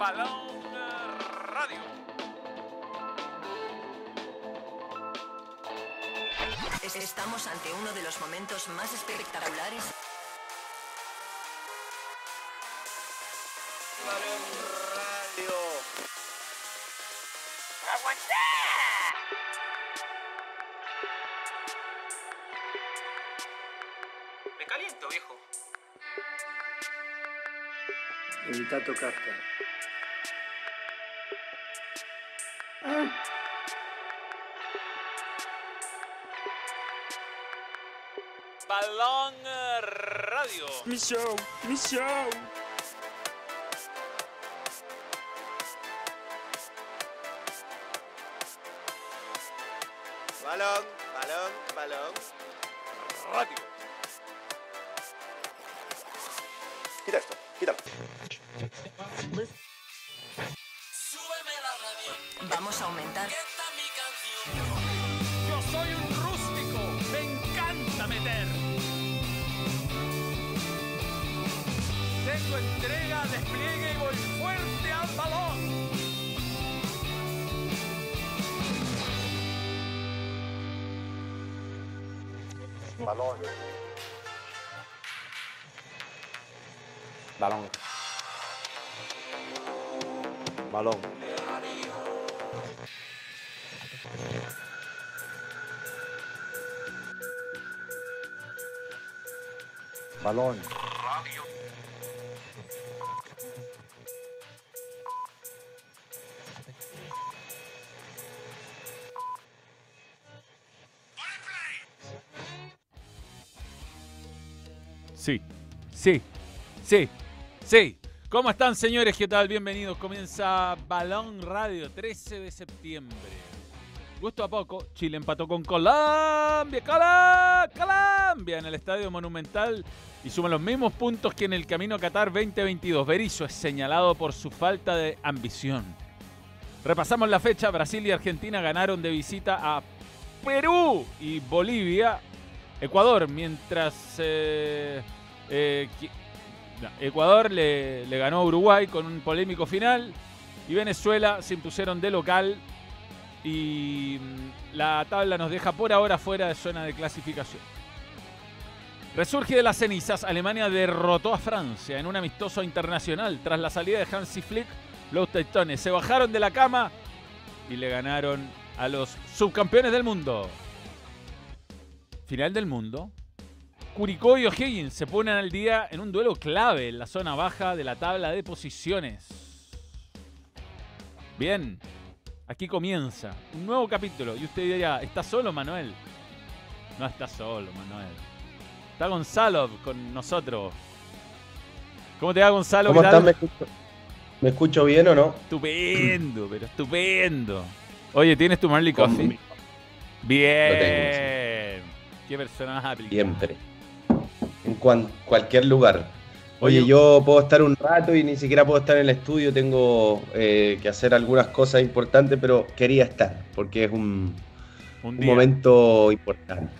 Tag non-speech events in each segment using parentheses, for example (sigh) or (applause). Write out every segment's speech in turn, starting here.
Balón Radio. Estamos ante uno de los momentos más espectaculares. Balón Radio. Me caliento, viejo. Tocarte. Balón Radio. Mi Balón. Sí, sí, sí, sí. ¿Cómo están, señores? ¿Qué tal? Bienvenidos. Comienza Balón Radio, 13 de septiembre. Gusto a poco, Chile empató con Colombia, Colombia, Colombia en el Estadio Monumental y suma los mismos puntos que en el Camino a Qatar 2022. Berizzo es señalado por su falta de ambición. Repasamos la fecha, Brasil y Argentina ganaron de visita a Perú y Bolivia, Ecuador, mientras eh, eh, Ecuador le ganó a Uruguay con un polémico final y Venezuela se impusieron de local y mm, la tabla nos deja por ahora fuera de zona de clasificación. Resurge de las cenizas, Alemania derrotó a Francia en un amistoso internacional tras la salida de Hansi Flick. Los teutones se bajaron de la cama y le ganaron a los subcampeones del mundo. Final del mundo. Curicó y O'Higgins se ponen al día en un duelo clave en la zona baja de la tabla de posiciones. Bien, aquí comienza un nuevo capítulo. Y usted dirá, ¿está solo Manuel? No está solo Manuel. Está Gonzalo con nosotros. ¿Cómo te va Gonzalo? ¿Cómo están? ¿Me escucho, ¿Me escucho bien o no? Estupendo, pero estupendo. Oye, ¿tienes tu Marley Coffee? Bien. Qué personaje aplicado. Siempre. En cuan- cualquier lugar. Oye, yo puedo estar un rato y ni siquiera puedo estar en el estudio. Tengo eh, que hacer algunas cosas importantes, pero quería estar porque es un, un un día. momento importante.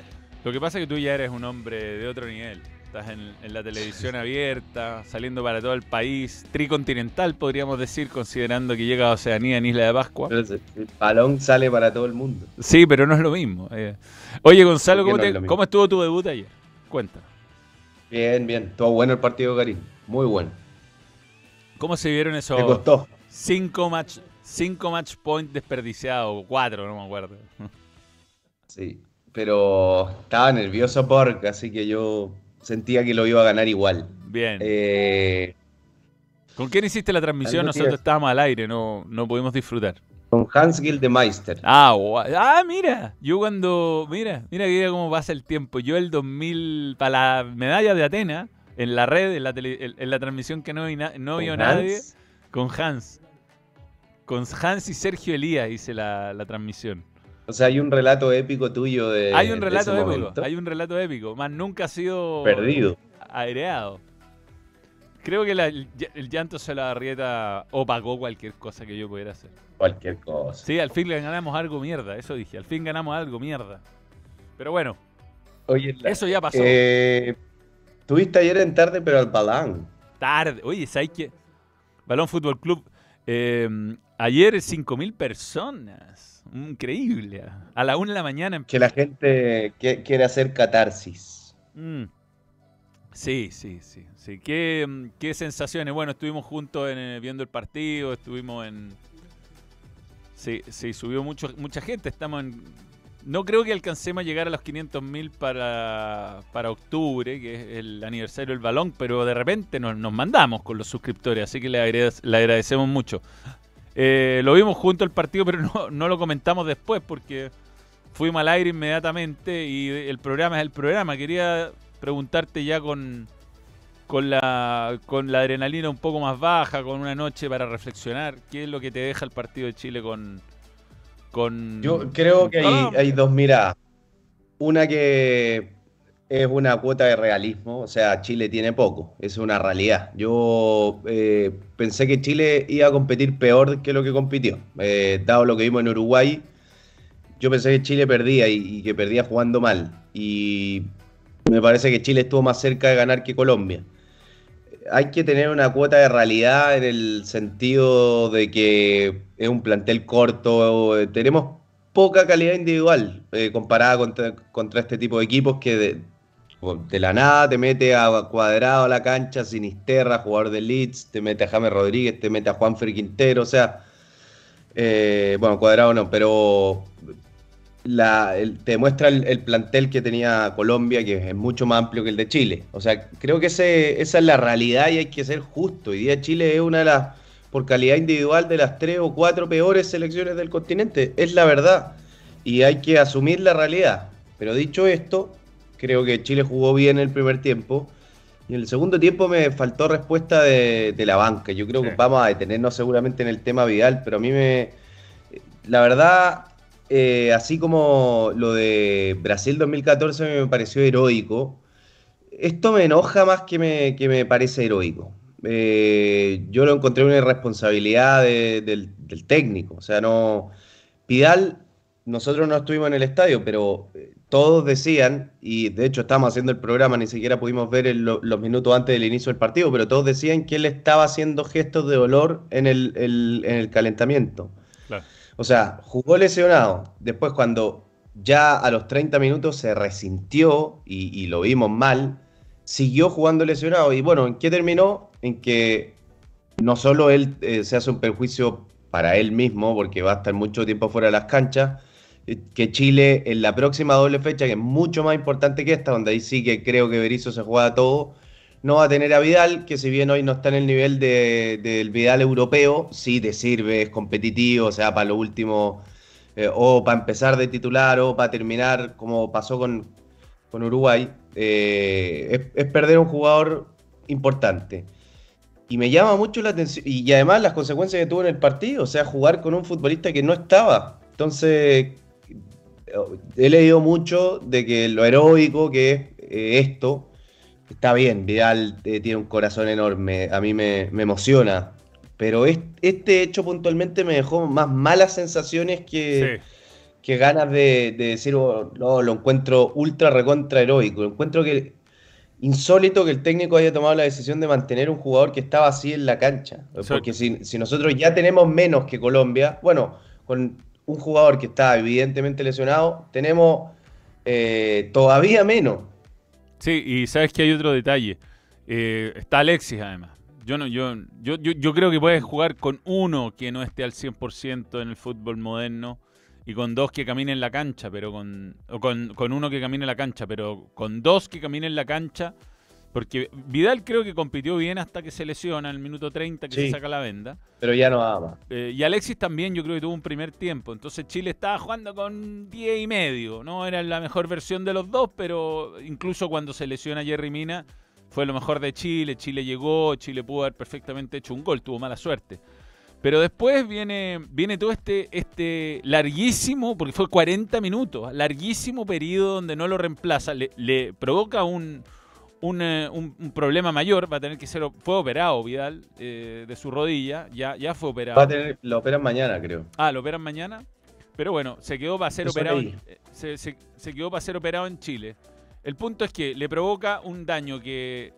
Lo que pasa es que tú ya eres un hombre de otro nivel. Estás en, en la televisión (laughs) abierta, saliendo para todo el país, tricontinental podríamos decir, considerando que llega a Oceanía en Isla de Pascua. El balón sale para todo el mundo. Sí, pero no es lo mismo. eh. Oye, Gonzalo, ¿Por qué ¿cómo, no te- estuvo tu debut ayer? Cuenta. Bien, bien. Todo bueno el partido, Karim. Muy bueno. ¿Cómo se vieron esos Me costó. cinco match, cinco match points desperdiciados? Cuatro, no me acuerdo. Sí. Pero estaba nervioso porque así que yo sentía que lo iba a ganar igual. Bien. Eh, ¿Con quién hiciste la transmisión? Nosotros iba- estábamos al aire, no, no pudimos disfrutar. Con Hans Gildemeister. Ah, ah, mira. Yo cuando. Mira, mira que cómo pasa el tiempo. Yo el 2000, para la medalla de Atenas, en la red, en la, tele- en- la transmisión que no, vi na- no vio Hans. nadie, con Hans. Con Hans y Sergio Elías hice la, la transmisión. O sea, hay un relato épico tuyo de. hay un de relato ese épico, momento. hay un relato épico, más nunca ha sido Perdido. aireado. Creo que la- el, ll- el llanto se la arrieta opacó cualquier cosa que yo pudiera hacer. Cualquier cosa. Sí, al fin le ganamos algo mierda, eso dije, al fin ganamos algo mierda. Pero bueno, Oye, la- eso ya pasó. eh, Tuviste ayer en tarde, pero al balán. Tarde. Oye, ¿sabes qué? Balón Fútbol Club. Eh, ayer 5.000 personas. Increíble. A la una de la mañana. Que la gente quiere hacer catarsis. Mm. Sí, sí, sí. sí. ¿Qué, mm, qué sensaciones? Bueno, estuvimos juntos eh, viendo el partido, estuvimos en... Sí, sí, subió mucho, mucha gente. Estamos en... No creo que alcancemos a llegar a los 500.000 para, para octubre, que es el aniversario del balón, pero de repente nos, nos mandamos con los suscriptores, así que le agradecemos mucho. Eh, lo vimos junto al partido, pero (laughs) no, no lo comentamos después porque fuimos al aire inmediatamente y el programa es el programa. Quería preguntarte ya con, con, la, con la adrenalina un poco más baja, con una noche para reflexionar, ¿qué es lo que te deja el partido de Chile con... con Yo creo con que hay, hay dos miradas. Una que es una cuota de realismo, o sea, Chile tiene poco, es una realidad. Yo eh, pensé que Chile iba a competir peor que lo que compitió. Eh, dado lo que vimos en Uruguay, yo pensé que Chile perdía y, y que perdía jugando mal. Y me parece que Chile estuvo más cerca de ganar que Colombia. Hay que tener una cuota de realidad en el sentido de que es un plantel corto, tenemos poca calidad individual eh, comparada contra, este tipo de equipos que de, la nada te mete a Cuadrado a la cancha, Sinisterra, jugador de Leeds, te mete a James Rodríguez, te mete a Juanfer Quintero, o sea, eh, bueno, Cuadrado no, pero la, el- te muestra el, el plantel que tenía Colombia, que es mucho más amplio que el de Chile. O sea, creo que ese, esa es la realidad y hay que ser justo. Hoy día Chile es una de las, por calidad individual, de las tres o cuatro peores selecciones del continente. Es la verdad. Y hay que asumir la realidad. Pero dicho esto, creo que Chile jugó bien el primer tiempo. Y en el segundo tiempo me faltó respuesta de, de la banca. Yo creo Sí. que vamos a detenernos seguramente en el tema Vidal, pero a mí me... La verdad, eh, así como lo de Brasil 2014 me pareció heroico, esto me enoja más que me, que me parece heroico. Eh, yo lo encontré una irresponsabilidad de- del, técnico. O sea, no. Vidal, nosotros no estuvimos en el estadio, pero eh, todos decían, y de hecho estábamos haciendo el programa, ni siquiera pudimos ver los minutos antes del inicio del partido, pero todos decían que él estaba haciendo gestos de dolor en el- en el calentamiento. O sea, jugó lesionado. Después, cuando ya a los 30 minutos se resintió y, y lo vimos mal, siguió jugando lesionado. Y bueno, ¿en qué terminó? En que no solo él eh, se hace un perjuicio para él mismo, porque va a estar mucho tiempo fuera de las canchas, eh, que Chile en la próxima doble fecha, que es mucho más importante que esta, donde ahí sí que creo que Berizzo se juega todo, no va a tener a Vidal, que si bien hoy no está en el nivel de- del Vidal europeo, sí te sirve, es competitivo, o sea, para lo último, eh, o para empezar de titular, o para terminar, como pasó con, con Uruguay, eh, es, perder un jugador importante. Y me llama mucho la atención, y, además las consecuencias que tuvo en el partido, o sea, jugar con un futbolista que no estaba. Entonces, he leído mucho de que lo heroico que es eh, esto, está bien, Vidal eh, tiene un corazón enorme, a mí me, me emociona, pero es- este hecho puntualmente me dejó más malas sensaciones que, Sí. que ganas de, de decir, oh, no, lo encuentro ultra recontra heroico. Encuentro que insólito que el técnico haya tomado la decisión de mantener un jugador que estaba así en la cancha. Porque si, si nosotros ya tenemos menos que Colombia, bueno, con un jugador que está evidentemente lesionado, tenemos eh, todavía menos. Sí, y sabes que hay otro detalle. Eh, está Alexis además. Yo, no, yo, yo, yo, yo creo que puedes jugar con uno que no esté al 100% en el fútbol moderno y con dos que caminen la cancha, pero con, o con, con uno que camine la cancha, pero con dos que caminen la cancha, porque Vidal creo que compitió bien hasta que se lesiona en el minuto 30 que Sí. se saca la venda. Pero ya no ama. Eh, y Alexis también yo creo que tuvo un primer tiempo. Entonces Chile estaba jugando con 10 y medio. No era la mejor versión de los dos, pero incluso cuando se lesiona Jerry Mina fue lo mejor de Chile. Chile llegó, Chile pudo haber perfectamente hecho un gol, tuvo mala suerte. Pero después viene, viene todo este, este larguísimo, porque fue 40 minutos, larguísimo periodo donde no lo reemplaza, le, le provoca un, un, un- un problema mayor, va a tener que ser, fue operado Vidal eh, de su rodilla, ya, ya fue operado. Va a tener, lo operan mañana, creo. Ah, lo operan mañana. Pero bueno, se quedó para ser Eso operado. en- eh, se, se- se quedó para ser operado en Chile. El punto es que le provoca un daño que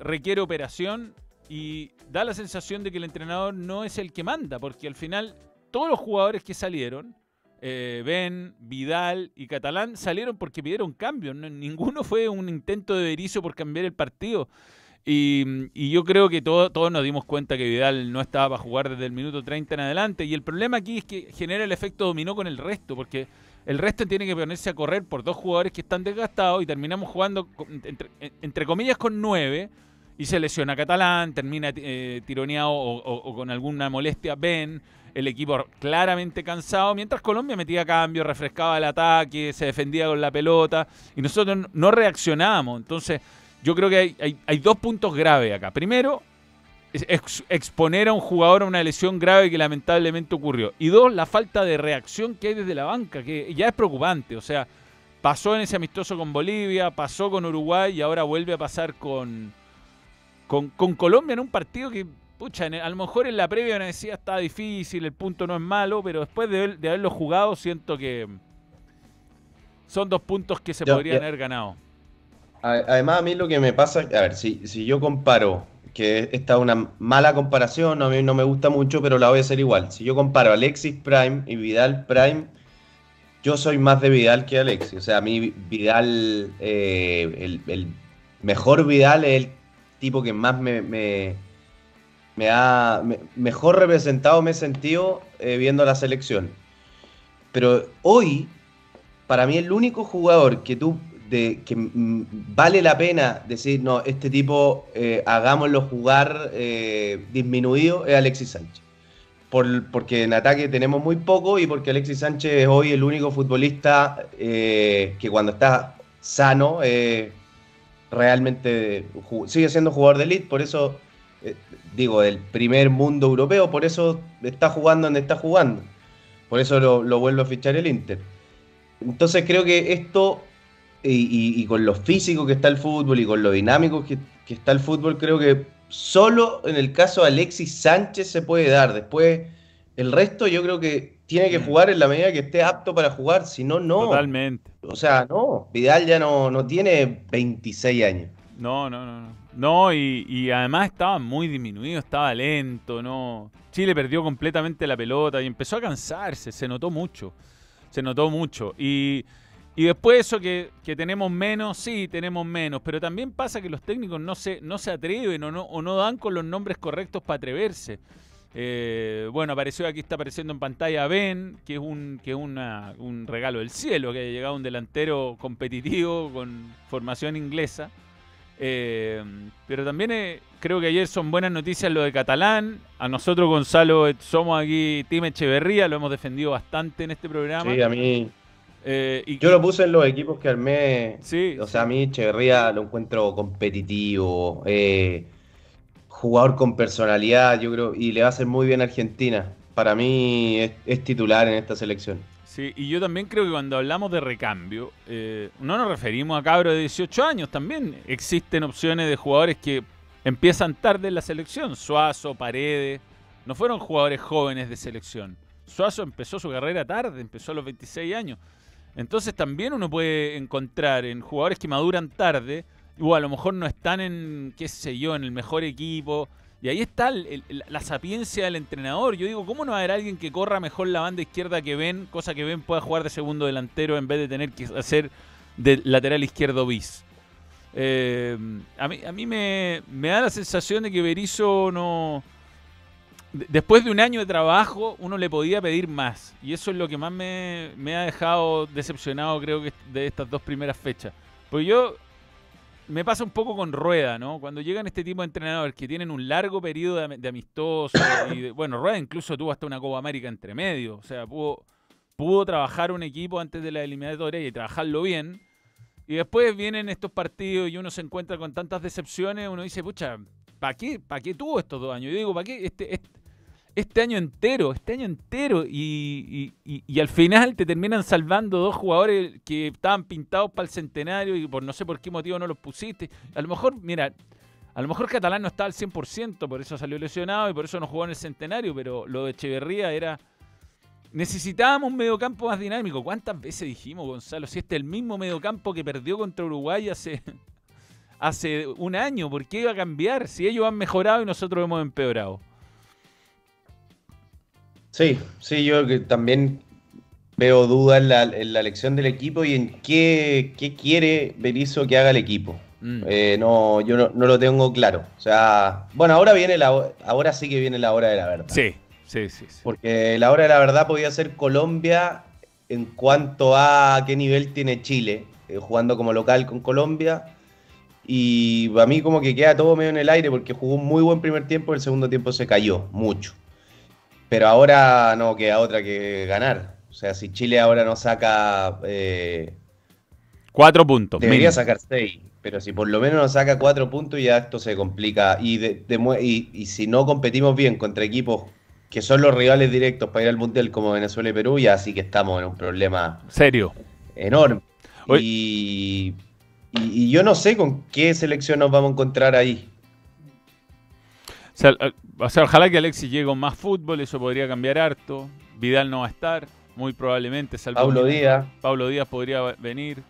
requiere operación y da la sensación de que el entrenador no es el que manda, porque al final todos los jugadores que salieron, eh, Ben, Vidal y Catalán, salieron porque pidieron cambio. No- ninguno fue un intento de Berizzo por cambiar el partido. Y, y yo creo que todo- todos nos dimos cuenta que Vidal no estaba para jugar desde el minuto 30 en adelante. Y el problema aquí es que genera el efecto dominó con el resto, porque el resto tiene que ponerse a correr por dos jugadores que están desgastados y terminamos jugando, entre, comillas, con nueve. Y se lesiona Catalán, termina eh, tironeado o- o con alguna molestia Ben. El equipo claramente cansado, mientras Colombia metía cambio, refrescaba el ataque, se defendía con la pelota y nosotros no- reaccionábamos. Entonces, yo creo que hay, hay- dos puntos graves acá. Primero, exponer a un jugador a una lesión grave que lamentablemente ocurrió. Y dos, la falta de reacción que hay desde la banca, que ya es preocupante. O sea, pasó en ese amistoso con Bolivia, pasó con Uruguay y ahora vuelve a pasar con, con, con Colombia en un partido que, pucha, en el- a lo mejor en la previa me decía está difícil, el punto no es malo, pero después de, de haberlo jugado siento que son dos puntos que se podrían haber ganado. Además, a mí lo que me pasa, a ver, si, si yo comparo, que esta es una mala comparación, a mí no me gusta mucho, pero la voy a hacer igual. Si yo comparo a Alexis Prime y Vidal Prime, yo soy más de Vidal que Alexis. O sea, a mí Vidal, eh, el, el mejor Vidal es el tipo que más me, me, me ha me- mejor representado me he sentido eh, viendo la selección. Pero hoy, para mí el único jugador que tú que vale la pena decir no este tipo eh, hagámoslo jugar eh, disminuido es Alexis Sánchez Por- porque en ataque tenemos muy poco y porque Alexis Sánchez es hoy el único futbolista eh, que cuando está sano realmente sigue siendo jugador de elite por eso eh, digo del primer mundo europeo por eso está jugando donde está jugando por eso lo, lo vuelvo a fichar el Inter entonces creo que esto, y, y- y con lo físico que está el fútbol y con lo dinámico que, que está el fútbol, creo que solo en el caso de Alexis Sánchez se puede dar. Después, el resto yo creo que tiene que Mm. jugar en la medida que esté apto para jugar, si no, no. Totalmente. O sea, no, Vidal ya no, no tiene 26 años. No, no, no, no. No, y, y además estaba muy disminuido, estaba lento, no. Chile perdió completamente la pelota y empezó a cansarse, se notó mucho. Se notó mucho. Y, y después eso que, que tenemos menos, sí, tenemos menos. Pero también pasa que los técnicos no se, no se atreven o no, o no dan con los nombres correctos para atreverse. Eh, bueno, apareció aquí, está apareciendo en pantalla Ben, que es un, que un regalo del cielo, que haya llegado un delantero competitivo con formación inglesa. Eh, pero también eh, creo que ayer son buenas noticias lo de Catalán. A nosotros, Gonzalo, eh, somos aquí Team Echeverría, lo hemos defendido bastante en este programa. Sí, a mí. Eh, y, Yo lo puse en los equipos que armé. Sí, O sea, a mí Echeverría lo encuentro competitivo, eh, jugador con personalidad, yo creo, y le va a hacer muy bien a Argentina. Para mí es, es titular en esta selección. Y yo también creo que cuando hablamos de recambio, eh, no nos referimos a cabros de 18 años, también existen opciones de jugadores que empiezan tarde en la selección. Suazo, Paredes, no fueron jugadores jóvenes de selección. Suazo empezó su carrera tarde, empezó a los 26 años. Entonces también uno puede encontrar en jugadores que maduran tarde, o a lo mejor no están en, qué sé yo, en el mejor equipo. Y ahí está la sapiencia del entrenador. Yo digo, ¿cómo no va a haber alguien que corra mejor la banda izquierda que Ben, cosa que Ben pueda jugar de segundo delantero en vez de tener que hacer de lateral izquierdo bis? Eh, a mí, a mí me, da la sensación de que Berizzo no... de- Después de un año de trabajo, uno le podía pedir más. Y eso es lo que más me, ha dejado decepcionado, creo de estas dos primeras fechas. Porque yo me pasa un poco con Rueda, ¿no? Cuando llegan este tipo de entrenadores que tienen un largo periodo de, de amistoso, y de- bueno, Rueda incluso tuvo hasta una Copa América entre medio, o sea, pudo, pudo trabajar un equipo antes de la eliminatoria y trabajarlo bien. Y después vienen estos partidos y uno se encuentra con tantas decepciones, uno dice, pucha, ¿para qué, ¿para qué tuvo estos dos años? Yo digo, ¿para qué este, este, este año entero, este año entero? Y, al final te terminan salvando dos jugadores que estaban pintados para el centenario y por no sé por qué motivo no los pusiste. A lo mejor, mira, a lo mejor Catalán no estaba al 100%, por eso salió lesionado y por eso no jugó en el centenario, pero lo de Echeverría era... Necesitábamos un mediocampo más dinámico. ¿Cuántas veces dijimos, Gonzalo? Si este es el mismo mediocampo que perdió contra Uruguay hace, (laughs) hace un año. ¿Por qué iba a cambiar? Si ellos han mejorado y nosotros hemos empeorado. Sí, sí, yo que también veo dudas en la, en la elección del equipo y en qué, qué quiere Berizzo que haga el equipo. Mm. Eh, no, yo no, no lo tengo claro. O sea, bueno, ahora viene la ho- ahora sí que viene la hora de la verdad. Sí, sí, sí. sí. Porque la hora de la verdad podía ser Colombia en cuanto a qué nivel tiene Chile, eh, jugando como local con Colombia. Y a mí como que queda todo medio en el aire porque jugó un muy buen primer tiempo, el segundo tiempo se cayó mucho. Pero ahora no queda otra que ganar. O sea, si Chile ahora no saca... eh, Cuatro puntos. debería mínimo. sacar seis, pero si por lo menos nos saca cuatro puntos ya esto se complica. Y, de- demue- y, y si no competimos bien contra equipos que son los rivales directos para ir al Mundial como Venezuela y Perú, ya sí que estamos en un problema Serio. enorme. Y- y yo no sé con qué selección nos vamos a encontrar ahí. O sea, eh, o sea, ojalá que Alexis llegue con más fútbol, eso podría cambiar harto. Vidal no va a estar, muy probablemente. Salvo Paulo que- Díaz. Pablo Díaz podría venir.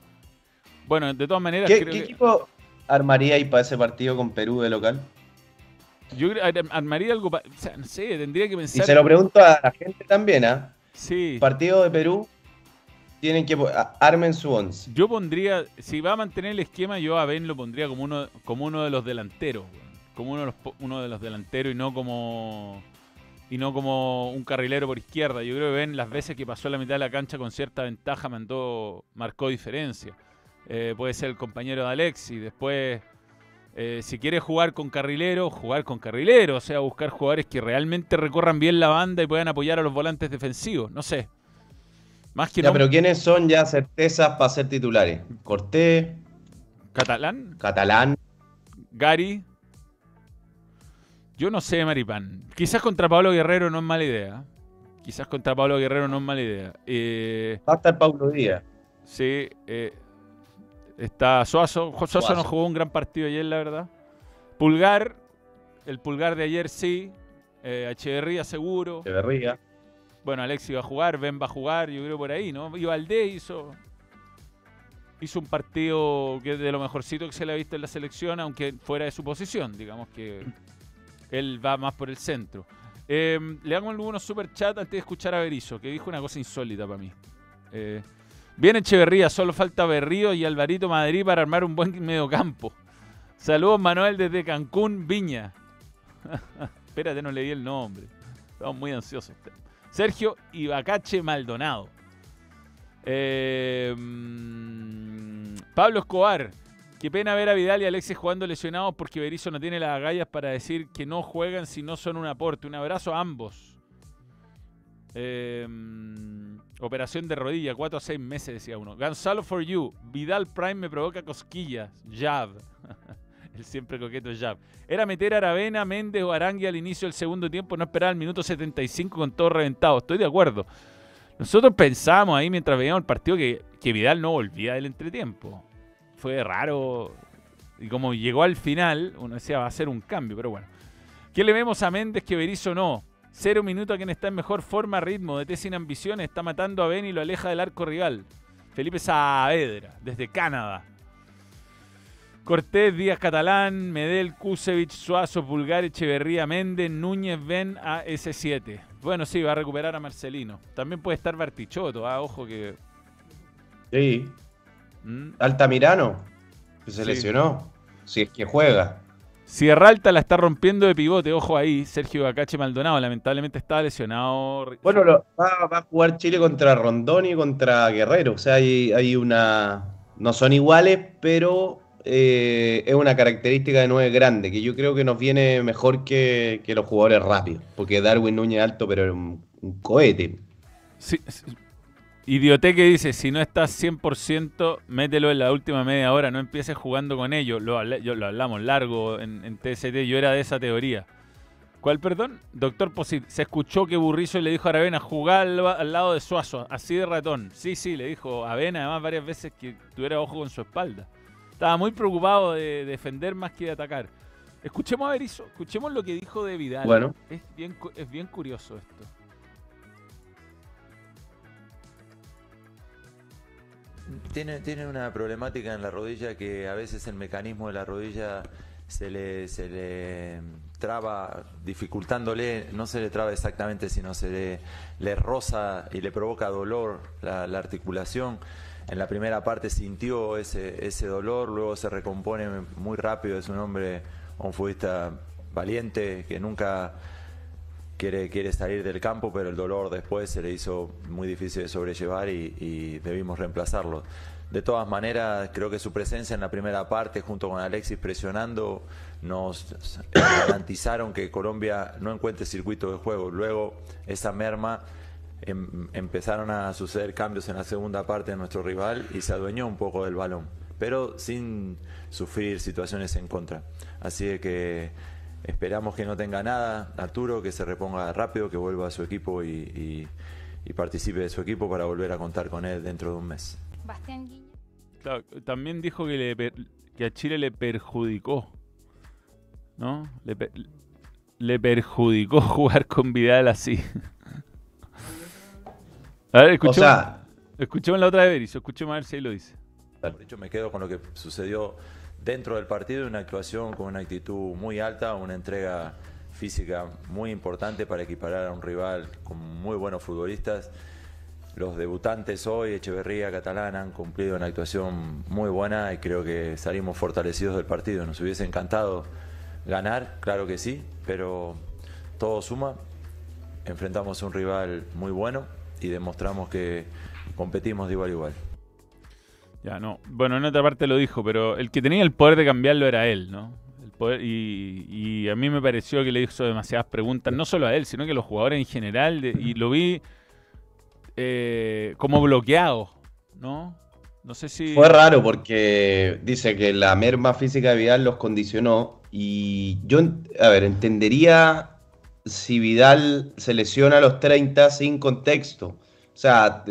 Bueno, de todas maneras, ¿Qué, creo qué que- equipo armaría ahí para ese partido con Perú de local? yo armaría algo. pa- o sea, no sé, tendría que Y pensar. se lo pregunto a la gente también, ¿ah? Sí. Partido de Perú, tienen que... Armen su once. Yo pondría, si va a mantener el esquema, yo a Ben lo pondría como uno, como uno de los delanteros. Como uno de los, uno de los delanteros y no como y no como un carrilero por izquierda. Yo creo que Ben las veces que pasó la mitad de la cancha con cierta ventaja mandó, marcó diferencia. Eh, puede ser el compañero de Alexis. Después, eh, si quiere jugar con carrilero, jugar con carrilero, o sea, buscar jugadores que realmente recorran bien la banda y puedan apoyar a los volantes defensivos. No sé. Más que Ya, no, pero ¿quiénes son ya certezas para ser titulares? Cortés, Catalán, Catalán. Gary. Yo no sé, Maripán. Quizás contra Pablo Guerrero no es mala idea. Quizás contra Pablo Guerrero no es mala idea. Eh, Va a estar Paulo Díaz. sí, eh, está Suazo. Suazo, no jugó un gran partido ayer, la verdad. Pulgar. El Pulgar de ayer sí. Eh, Echeverría seguro. Echeverría. Bueno, Alexis va a jugar, Ben va a jugar, yo creo por ahí, ¿no? Y Valdés hizo, hizo un partido que es de lo mejorcito que se le ha visto en la selección, aunque fuera de su posición, digamos que él va más por el centro. Eh, le hago algunos super chat antes de escuchar a Berizzo, que dijo una cosa insólita para mí. Eh, viene Echeverría, solo falta Berrío y Alvarito Madrid para armar un buen mediocampo. Saludos Manuel desde Cancún, Viña. (laughs) Espérate, no le di el nombre. Estamos muy ansiosos. Sergio Ibacache Maldonado. Mm, Pablo Escobar. Qué pena ver a Vidal y Alexis jugando lesionados porque Berizzo no tiene las agallas para decir que no juegan si no son un aporte. Un abrazo a ambos. Eh, operación de rodilla, 4 a 6 meses, decía uno. Gonzalo for you. Vidal Prime me provoca cosquillas. Jab. (laughs) El siempre coqueto Jab. Era meter a Aravena, Méndez o Arangui al inicio del segundo tiempo, no esperar al minuto 75 con todo reventado. Estoy de acuerdo. Nosotros pensábamos ahí mientras veíamos el partido que, que Vidal no volvía del entretiempo. Fue raro. Y como llegó al final, uno decía va a ser un cambio, pero bueno. ¿Qué le vemos a Méndez que Berizzo no? Cero minutos a quien está en mejor forma, ritmo, de sin ambiciones, está matando a Ben y lo aleja del arco rival. Felipe Saavedra, desde Canadá. Cortés, Díaz Catalán, Medel, Kusevich, Suazo, Pulgar, Echeverría, Méndez, Núñez, Ben a S7. Bueno, sí, va a recuperar a Marcelino. También puede estar Bartichotto, ah, ojo que. Sí. ¿Mm? Altamirano, que se Sí. lesionó. Si es que juega. Sierra Alta la está rompiendo de pivote, ojo ahí. Sergio Bacache Maldonado, lamentablemente estaba lesionado. Bueno, lo- va, va a jugar Chile contra Rondón y contra Guerrero. O sea, hay, hay una. No son iguales, pero eh, es una característica de nueve grande, que yo creo que nos viene mejor que, que los jugadores rápidos. Porque Darwin Núñez alto, pero es un, un cohete. Sí, sí. Idioteque dice, si no estás 100%, mételo en la última media hora, no empieces jugando con ellos. Lo, yo- lo hablamos largo en, en TST, yo era de esa teoría. ¿Cuál, perdón? Doctor Posit, se escuchó que Burrizo le dijo a Aravena, jugar al, al lado de Suazo, así de ratón. Sí, sí, le dijo a Avena además varias veces que tuviera ojo con su espalda. Estaba muy preocupado de defender más que de atacar. Escuchemos a Berizzo, escuchemos lo que dijo de Vidal. Bueno. Es bien, es bien curioso esto. Tiene, tiene una problemática en la rodilla que a veces el mecanismo de la rodilla se le, se le traba, dificultándole, no se le traba exactamente, sino se le, le roza y le provoca dolor la, la articulación. En la primera parte sintió ese, ese dolor, luego se recompone muy rápido, es un hombre, un futbolista valiente que nunca quiere, quiere salir del campo, pero el dolor después se le hizo muy difícil de sobrellevar y, y debimos reemplazarlo. De todas maneras, creo que su presencia en la primera parte, junto con Alexis presionando, nos garantizaron que Colombia no encuentre circuito de juego. Luego, esa merma, em- empezaron a suceder cambios en la segunda parte de nuestro rival y se adueñó un poco del balón, pero sin sufrir situaciones en contra. Así que esperamos que no tenga nada, Arturo, que se reponga rápido, que vuelva a su equipo y, y- y participe de su equipo para volver a contar con él dentro de un mes. Bastián Guiña. Claro, también dijo que, le per- que a Chile le perjudicó. ¿No? Le, per- le perjudicó (laughs) jugar con Vidal así. A ver, O escuchemos, sea, escuchemos la otra de Berizzo, escuchemos a ver si ahí lo dice. Por hecho, me quedo con lo que sucedió dentro del partido, una actuación con una actitud muy alta, una entrega física muy importante para equiparar a un rival con muy buenos futbolistas. Los debutantes hoy, Echeverría, Catalán, han cumplido una actuación muy buena y creo que salimos fortalecidos del partido. Nos hubiese encantado ganar, claro que sí, pero todo suma. Enfrentamos a un rival muy bueno y demostramos que competimos de igual a igual. Ya, no. Bueno, en otra parte lo dijo, pero el que tenía el poder de cambiarlo era él, ¿no? Y, a mí me pareció que le hizo demasiadas preguntas, no solo a él, sino que a los jugadores en general, y lo vi eh, como bloqueado, ¿no? No sé si... Fue raro porque dice que la merma física de Vidal los condicionó y yo, a ver, entendería si Vidal se lesiona a los 30 sin contexto. O sea,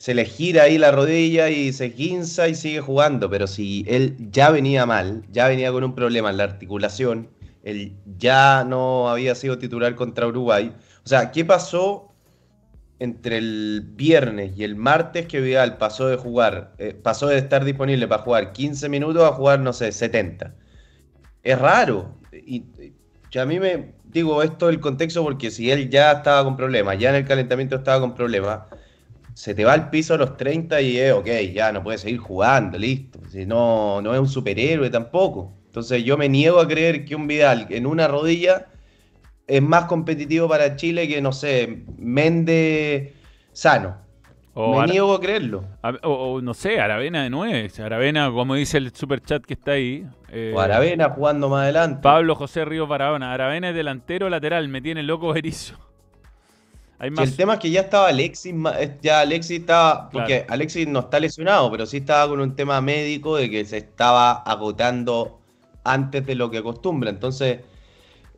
se le gira ahí la rodilla y se guinza y sigue jugando, pero si él ya venía mal, ya venía con un problema en la articulación, él ya no había sido titular contra Uruguay. O sea, ¿qué pasó entre el viernes y el martes que Vidal pasó de jugar, eh, pasó de estar disponible para jugar 15 minutos a jugar, no sé, 70. Es raro. Y, y a mí me digo esto del contexto porque si él ya estaba con problemas, ya en el calentamiento estaba con problemas, se te va al piso a los 30 y es ok, ya no puede seguir jugando, listo. Si no, no es un superhéroe tampoco. Entonces yo me niego a creer que un Vidal en una rodilla es más competitivo para Chile que, no sé, Mende sano. o me Ara- niego a creerlo. o, o no sé, Aravena de 9. Aravena, como dice el super chat que está ahí. eh, O Aravena jugando más adelante. Pablo José Ríos Barahona. Aravena es delantero lateral, me tiene loco Berizzo. Hay el tema es que ya estaba Alexis, eh, ya Alexis estaba, porque Claro. Alexis no está lesionado, pero sí estaba con un tema médico de que se estaba agotando antes de lo que acostumbra. Entonces,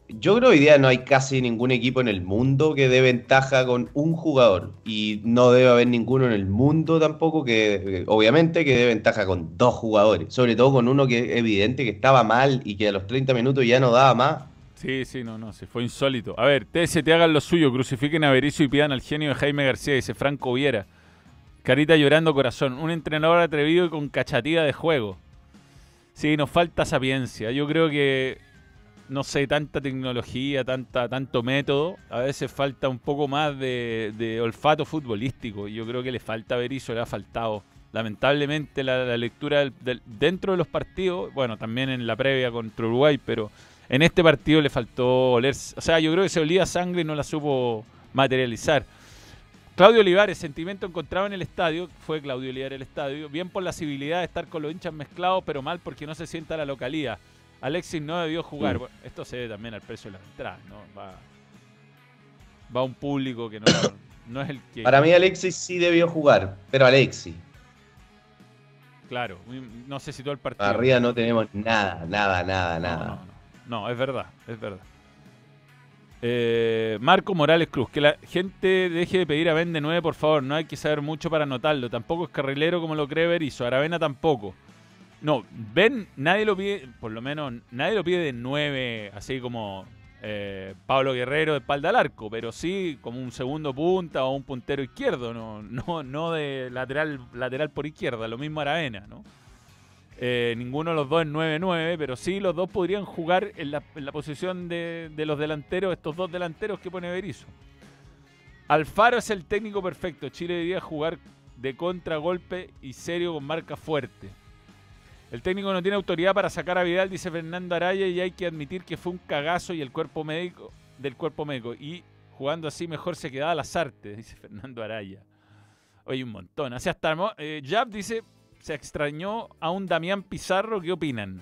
yo creo que hoy día no hay casi ningún equipo en el mundo que dé ventaja con un jugador. Y no debe haber ninguno en el mundo tampoco que, obviamente, que dé ventaja con dos jugadores. Sobre todo con uno que es evidente que estaba mal y que a los 30 minutos ya no daba más. Sí, sí, no, no, se fue insólito. A ver, TST hagan lo suyo, crucifiquen a Berizzo y pidan al genio de Jaime García, dice Franco Viera. Carita llorando corazón. Un entrenador atrevido y con cachatía de juego. Sí, nos falta sapiencia. Yo creo que, no sé, tanta tecnología, tanta, tanto método. A veces falta un poco más de, de olfato futbolístico. Yo creo que le falta a Berizzo, le ha faltado. Lamentablemente la, la lectura del- del- dentro de los partidos, bueno, también en la previa contra Uruguay, pero en este partido le faltó oler, o sea, yo creo que se olía sangre y no la supo materializar. Claudio Olivares, sentimiento encontrado en el estadio, fue Claudio Olivares el estadio, bien por la civilidad de estar con los hinchas mezclados, pero mal porque no se sienta la localía. Alexis no debió jugar. Mm. Esto se debe también al precio de la entrada, ¿no? Va, va un público que no, no es el que... Para mí Alexis sí debió jugar, pero Alexis. Claro, no sé si todo el partido... Arriba no tenemos nada, nada, nada, nada. No, no, no, es verdad, es verdad. Eh, Marco Morales Cruz, que la gente deje de pedir a Ben de 9, por favor. No hay que saber mucho para anotarlo. Tampoco es carrilero como lo cree Berizzo. Aravena tampoco. No, Ben, nadie lo pide, por lo menos, nadie lo pide de 9, así como eh, Pablo Guerrero de espalda al arco, pero sí como un segundo punta o un puntero izquierdo, no, no, no de lateral, lateral por izquierda, lo mismo Aravena, ¿no? Eh, ninguno de los dos es 9-9, pero sí los dos podrían jugar en la, posición de, los delanteros, estos dos delanteros que pone Berizzo. Alfaro es el técnico perfecto. Chile debería jugar de contragolpe y serio con marca fuerte. El técnico no tiene autoridad para sacar a Vidal, dice Fernando Araya, y hay que admitir que fue un cagazo y el cuerpo médico del cuerpo médico. Y jugando así mejor se quedaba las artes, (laughs) dice Fernando Araya. Oye, un montón. Así hasta eh, Jab dice, se extrañó a un Damián Pizarro. ¿Qué opinan?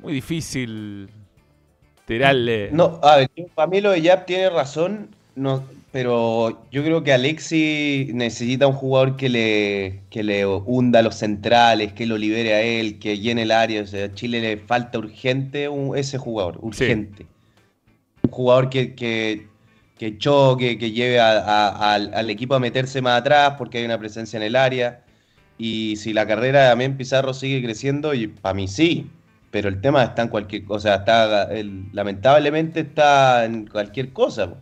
Muy difícil tirarle. No, a ver, para mí lo de Yap tiene razón, no, pero yo creo que Alexi necesita un jugador que le, que le hunda a los centrales, que lo libere a él, que llene el área. O sea, a Chile le falta urgente un- ese jugador, urgente. Un jugador que, que, que choque, que lleve a- al equipo a meterse más atrás porque hay una presencia en el área. Y si la carrera de Damián Pizarro sigue creciendo, y para mí sí, pero el tema está en cualquier cosa, está el- lamentablemente está en cualquier cosa. po.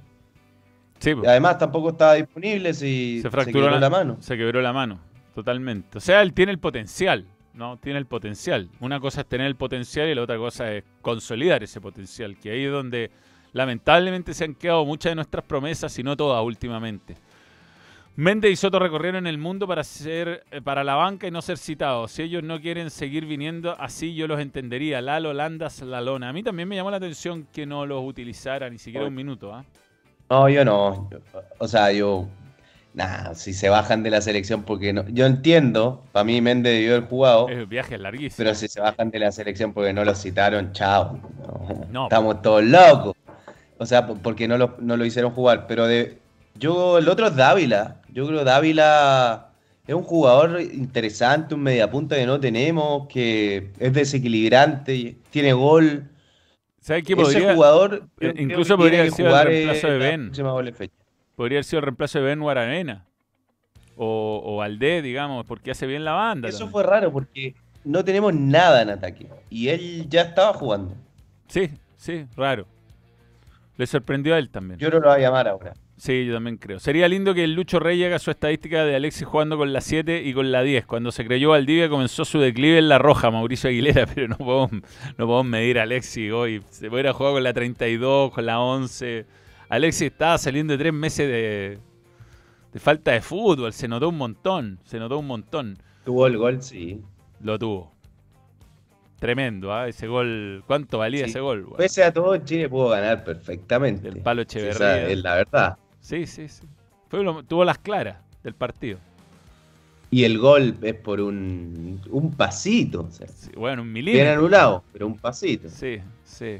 Sí, po. Y además tampoco estaba disponible si se se, fracturó quebró la, la mano. Se quebró la mano, totalmente. O sea, él tiene el potencial, ¿no? Tiene el potencial. Una cosa es tener el potencial y la otra cosa es consolidar ese potencial, que ahí es donde lamentablemente se han quedado muchas de nuestras promesas, y no todas últimamente. Méndez y Soto recorrieron el mundo para ser eh, para la banca y no ser citados. Si ellos no quieren seguir viniendo, así yo los entendería. Lalo, Landas, la lona. A mí también me llamó la atención que no los utilizara ni siquiera un minuto. ¿ah? No, yo no. O sea, yo. Nada, si se bajan de la selección, porque no. Yo entiendo, para mí Méndez debió haber jugado, Es viaje larguísimo. pero si se bajan de la selección porque no lo citaron, chao. No, No. Estamos todos locos. O sea, por- porque no lo, no lo hicieron jugar. Pero de. Yo, el otro es Dávila. Yo creo que Dávila es un jugador interesante, un mediapunta que no tenemos, que es desequilibrante, tiene gol. ¿Sabes qué Ese podría, jugador eh, incluso podría haber sido el jugar, reemplazo eh, de Ben. podría haber sido el reemplazo de Ben Guaravena? O, o Valdés, digamos, porque hace bien la banda. Eso también. fue raro porque no tenemos nada en ataque. Y él ya estaba jugando. Sí, sí, raro. Le sorprendió a él también. Yo no lo voy a llamar ahora. Sí, yo también creo. Sería lindo que el Lucho Rey haga su estadística de Alexis jugando con la 7 y con la 10. Cuando se creyó Valdivia comenzó su declive en la roja, Mauricio Aguilera, (laughs) pero no podemos, no podemos medir a Alexis hoy. Se pudiera jugar con la 32, con la 11. Alexis estaba saliendo de tres meses de, de falta de fútbol. Se notó un montón, se notó un montón. Tuvo el gol, sí. Lo tuvo. Tremendo, ¿ah? Ese gol. ¿Cuánto valía Sí. ese gol? Pese a todo, Chile pudo ganar perfectamente. Del palo Sí, Echeverría. esa es la verdad. Sí, sí, sí. Fue lo- tuvo las claras del partido. Y el gol es por un, un pasito. O sea, Sí, bueno, un bien milímetro. anulado, pero un pasito. Sí, sí.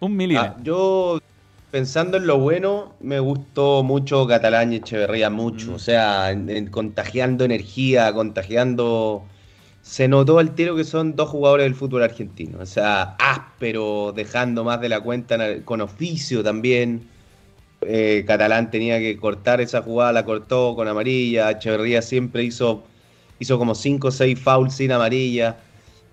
Un milímetro. Ah, yo, pensando en lo bueno, me gustó mucho Catalán y Echeverría, mucho. Mm. O sea, en- en contagiando energía, contagiando. Se notó al tiro que son dos jugadores del fútbol argentino. O sea, áspero, dejando más de la cuenta con oficio también. Eh, Catalán tenía que cortar esa jugada, la cortó con amarilla. Echeverría siempre hizo, hizo como 5 o 6 fouls sin amarilla.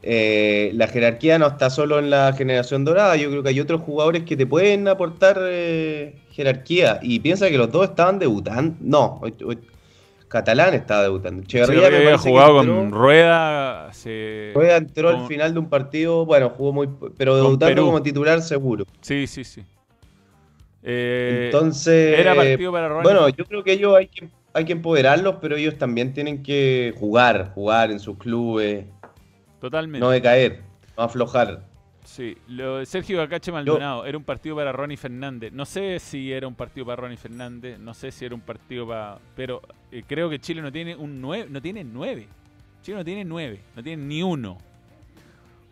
Eh, la jerarquía no está solo en la generación dorada, yo creo que hay otros jugadores que te pueden aportar eh, jerarquía. Y piensa que los dos estaban debutando. No, Catalán estaba debutando. Echeverría me había jugado entró- con Rueda. Rueda entró con- al final de un partido, bueno, jugó muy, pero debutando como titular seguro. Sí, sí, sí. Eh, Entonces, era partido para Ronnie. bueno, yo creo que ellos hay que, hay que empoderarlos, pero ellos también tienen que jugar, jugar en sus clubes, Totalmente. no decaer, no aflojar. Sí, lo de Sergio Gacache Maldonado era un partido para Ronnie Fernández. No sé si era un partido para Ronnie Fernández, no sé si era un partido para. Pero eh, creo que Chile no tiene un nueve, no tiene nueve. Chile no tiene nueve, no tiene ni uno.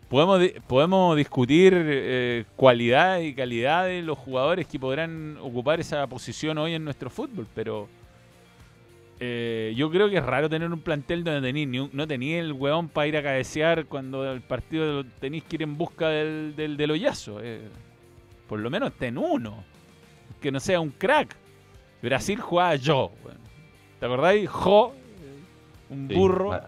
Podemos, podemos discutir eh, cualidad y calidad de los jugadores que podrán ocupar esa posición hoy en nuestro fútbol, pero eh, yo creo que es raro tener un plantel donde tenéis ni un- no tenía el weón para ir a cabecear cuando el partido tenéis que ir en busca del, del, del hoyazo. eh. por lo menos ten uno. Que no sea un crack. Brasil jugaba yo. ¿Te acordáis? Jo, un Sí, burro.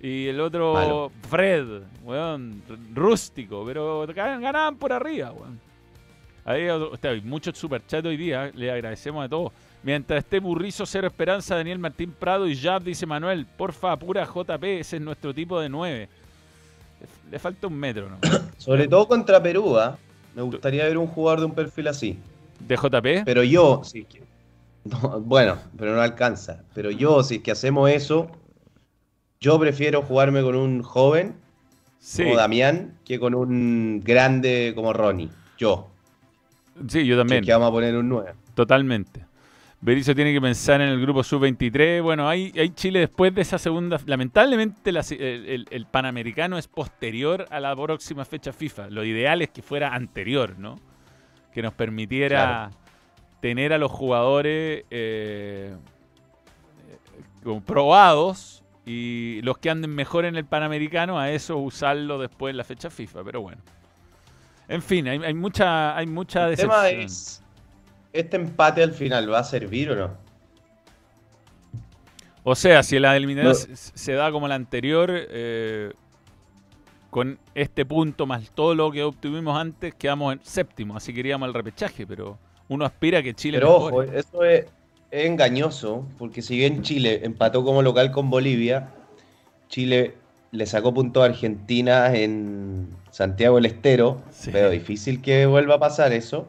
Y el otro, Malo. Fred, weón, rústico, pero gan- ganaban por arriba, weón. Hay, usted, hay muchos superchats hoy día, le agradecemos a todos. Mientras esté Burrizo, Cero Esperanza, Daniel Martín Prado y Jab, dice Manuel, porfa, pura JP, ese es nuestro tipo de 9. Le, falta un metro, ¿no? (coughs) Sobre todo contra Perú, ¿ah? me gustaría ver un jugador de un perfil así. ¿De JP? Pero yo, si es que- (laughs) no, bueno, pero no alcanza. Pero yo, si es que hacemos eso, yo prefiero jugarme con un joven Sí, como Damián que con un grande como Ronnie. Yo. sí, yo también. que vamos a poner un 9. Totalmente. Berizzo tiene que pensar en el grupo sub-23. Bueno, hay, hay Chile después de esa segunda. Lamentablemente la el, Panamericano es posterior a la próxima fecha FIFA. Lo ideal es que fuera anterior, ¿no? Que nos permitiera tener a los jugadores eh, probados y los que anden mejor en el Panamericano a eso usarlo después en la fecha FIFA. Pero bueno. En fin, hay, hay mucha, hay mucha El tema decepción. es, ¿este empate al final va a servir o no? O sea, si la eliminación No. se, da como la anterior, eh, con este punto más todo lo que obtuvimos antes, quedamos en séptimo, así que iríamos al repechaje, pero uno aspira a que Chile Pero ojo, eso es, es engañoso, porque si bien Chile empató como local con Bolivia, Chile le sacó puntos a Argentina en Santiago del Estero. Sí. Veo difícil que vuelva a pasar eso.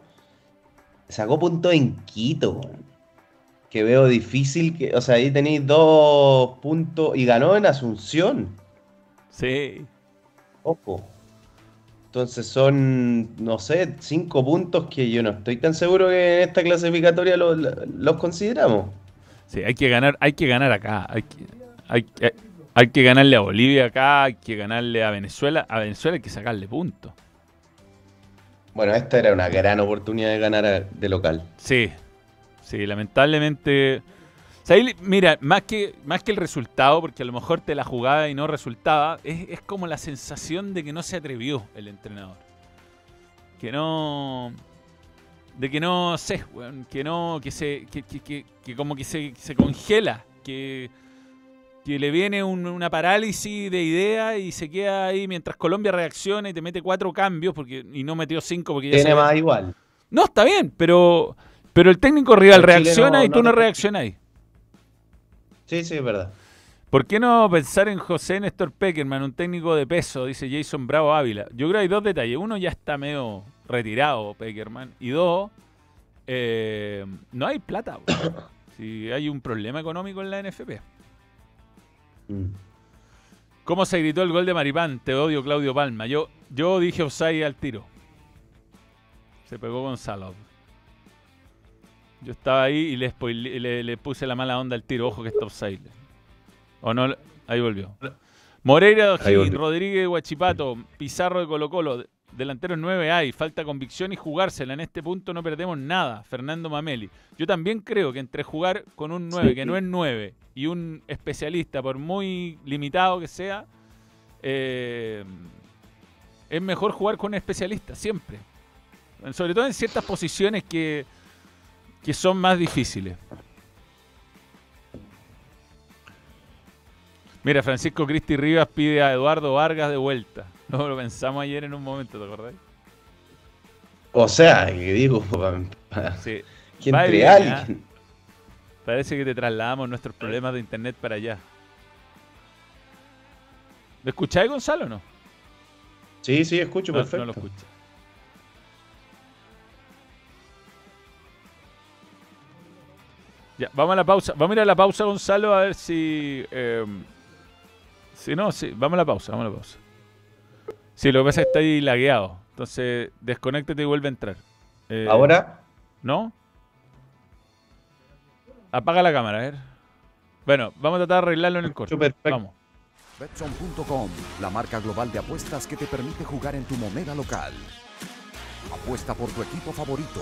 Sacó puntos en Quito, que veo difícil que, o sea, ahí tenéis dos puntos y ganó en Asunción. Sí, Ojo. Entonces son, no sé, cinco puntos que yo no estoy tan seguro que en esta clasificatoria los, los consideramos. sí, hay que ganar, hay que ganar acá, hay que, hay, hay- hay que ganarle a Bolivia acá, hay que ganarle a Venezuela, a Venezuela hay que sacarle puntos. Bueno, esta era una gran oportunidad de ganar de local. Sí, sí, lamentablemente. Mira, más que, más que el resultado, porque a lo mejor te la jugaba y no resultaba, es, es como la sensación de que no se atrevió el entrenador. Que no. De que no sé, que no. Que se. Que, que- que- que como que se, se congela. Que. Que le viene un- una parálisis de idea y se queda ahí mientras Colombia reacciona y te mete cuatro cambios porque y no metió cinco porque ya Tiene más igual. no, está bien, pero, pero el técnico rival reacciona no- y tú no no reaccionas. Sí, sí, es verdad. ¿Por qué no pensar en José Néstor Peckerman, un técnico de peso? Dice Jason Bravo Ávila. Yo creo que hay dos detalles. Uno, ya está medio retirado Peckerman. Y dos, eh, no hay plata. (coughs) Si hay un problema económico en la NFP. Mm. ¿Cómo se gritó el gol de Maripán? Te odio, Claudio Palma. Yo, yo dije offside al tiro. Se pegó Gonzalo. Yo estaba ahí y le, spoile- le, le puse la mala onda al tiro. Ojo que está offside. ¿O no? Ahí volvió. Moreira. Rodríguez, Guachipato, Pizarro de Colo Colo. Delanteros 9 hay, falta convicción y jugársela. En este punto no perdemos nada. Fernando Mameli. Yo también creo que entre jugar con un 9 Sí. que no es 9 y un especialista, por muy limitado que sea, eh, es mejor jugar con un especialista, siempre. Sobre todo en ciertas posiciones que, que son más difíciles. Mira, Francisco Cristi Rivas pide a Eduardo Vargas de vuelta. (laughs) No lo pensamos ayer en un momento, ¿te acordás? O sea, que digo, (laughs) Sí. entre bien, alguien. Parece que te trasladamos nuestros problemas de internet para allá. ¿Lo escucháis, Gonzalo, o no? Sí, sí, escucho No, perfecto. no lo escucha. Ya, vamos a la pausa. Vamos a ir a la pausa, Gonzalo, a ver si. eh, si no, sí, vamos a la pausa, vamos a la pausa. Sí, lo que pasa es que está ahí lagueado. Entonces, desconéctate y vuelve a entrar. Eh, Ahora, ¿No? Apaga la cámara, a ver. Bueno, vamos a tratar de arreglarlo en el corte. perfecto. Vamos. Betson.com, la marca global de apuestas que te permite jugar en tu moneda local. Apuesta por tu equipo favorito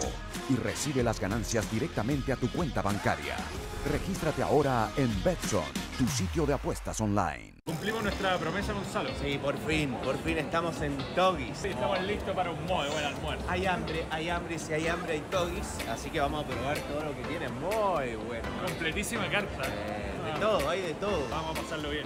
y recibe las ganancias directamente a tu cuenta bancaria. Regístrate ahora en Betson, tu sitio de apuestas online. Cumplimos nuestra promesa, Gonzalo. Sí, por fin, por fin estamos en Togis. estamos listos para un muy buen almuerzo. Hay hambre, hay hambre, si hay hambre hay Togis, así que vamos a probar todo lo que tiene, muy bueno. Completísima carta. Eh, de todo, hay de todo. Vamos a pasarlo bien.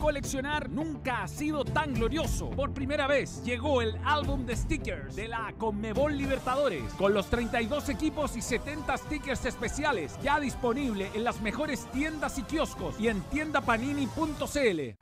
Coleccionar nunca ha sido tan glorioso. Por primera vez llegó el álbum de stickers de la Conmebol Libertadores con los 32 equipos y 70 stickers especiales ya disponible en las mejores tiendas y kioscos y en tiendapanini.cl.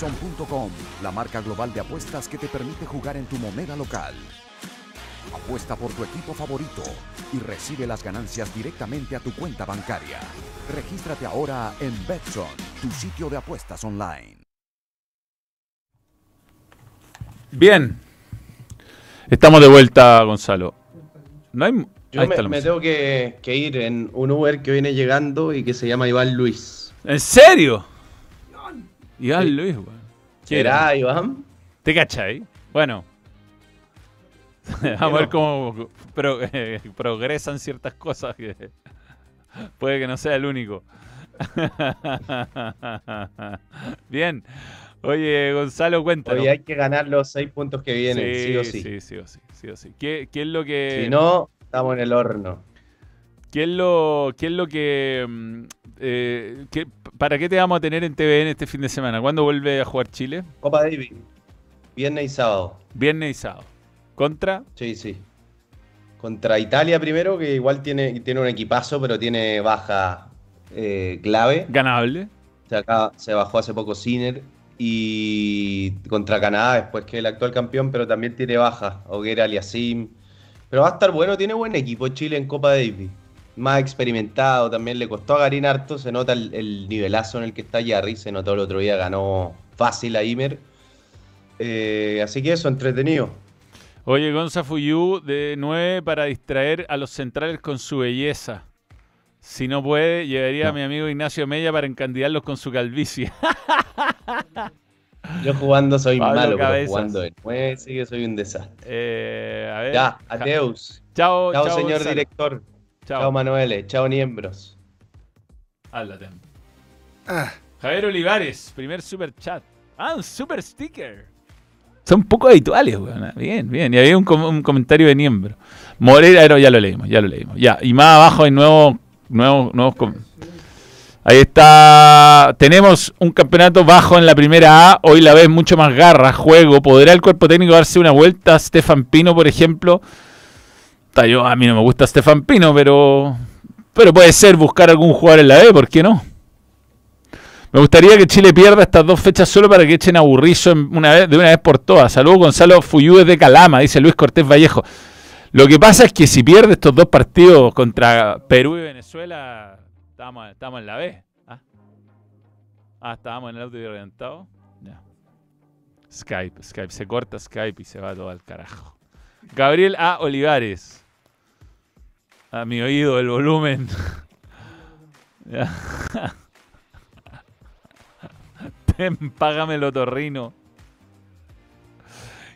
Betson.com, la marca global de apuestas que te permite jugar en tu moneda local. Apuesta por tu equipo favorito y recibe las ganancias directamente a tu cuenta bancaria. Regístrate ahora en Betson, tu sitio de apuestas online. Bien. Estamos de vuelta, Gonzalo. No hay. Yo ahí me, tengo que, que ir en un Uber que viene llegando y que se llama Iván Luis. ¿En serio? Iván Luis, weón. ¿Qué era? ¿Será Iván? ¿Te cachai? Bueno. (laughs) Vamos a ver cómo pro- eh, (laughs) progresan ciertas cosas. Que (laughs) puede que no sea el único. Bien. Oye, Gonzalo, cuéntanos. Hoy hay que ganar los seis puntos que vienen, sí, o sí. Sí, sí o sí. sí o sí. ¿Qué, qué es lo que.? Si no, estamos en el horno. ¿Qué es lo, qué es lo que, mm, eh, ¿Para qué te vamos a tener en TVN este fin de semana? ¿Cuándo vuelve a jugar Chile? Copa Davis, viernes y sábado. Viernes y sábado. ¿Contra? Sí, sí. Contra Italia primero, que igual tiene, tiene un equipazo, pero tiene baja eh, clave. Ganable. O sea, acá se bajó hace poco Sinner. Y contra Canadá, después que el actual campeón, pero también tiene baja. Hoguera, Aliasim. Pero va a estar bueno, tiene buen equipo Chile en Copa Davis. Más experimentado, también le costó a Garín harto. Se nota el, el nivelazo en el que está Yarri. Se notó el otro día, ganó fácil a Imer. Eh, así que eso, entretenido. Oye, Gonza Fuyu de 9 para distraer a los centrales con su belleza. Si no puede, llevaría a mi amigo Ignacio Mella para encandidarlos con su calvicie. (laughs) Yo jugando soy Pablo malo, pero jugando de 9 sí que soy un desastre. Eh, a ver. Ya, adeus. Chao, Chao, chao, señor Gonzalo. director. Chao. Chao, Manuele. Chao, Niembros. Háblate. Javier Olivares, primer super chat. Ah, un super sticker. Son poco habituales, weón. Bien, bien. Y había un, com- un comentario de Niembro. Morera, no, ya lo leímos, ya lo leímos. Ya. Y más abajo hay nuevos, nuevos, nuevos Ahí está. Tenemos un campeonato bajo en la primera A. Hoy la vez mucho más garra, juego. ¿Podrá el cuerpo técnico darse una vuelta? Stefan Pino, por ejemplo. Yo, a mí no me gusta Stefan Pino, pero. Pero puede ser buscar algún jugador en la B, ¿por qué no? Me gustaría que Chile pierda estas dos fechas solo para que echen a una vez, de una vez por todas. Saludos Gonzalo Fuyú desde Calama, dice Luis Cortés Vallejo. Lo que pasa es que si pierde estos dos partidos contra Perú y Venezuela, estamos, estamos en la B. ¿Ah? Ah, estábamos en el auto y orientado. Ya. Skype, Skype, se corta Skype y se va todo al carajo. Gabriel A. Olivares. A mi oído, el volumen. Ya. Ten, págamelo, torrino.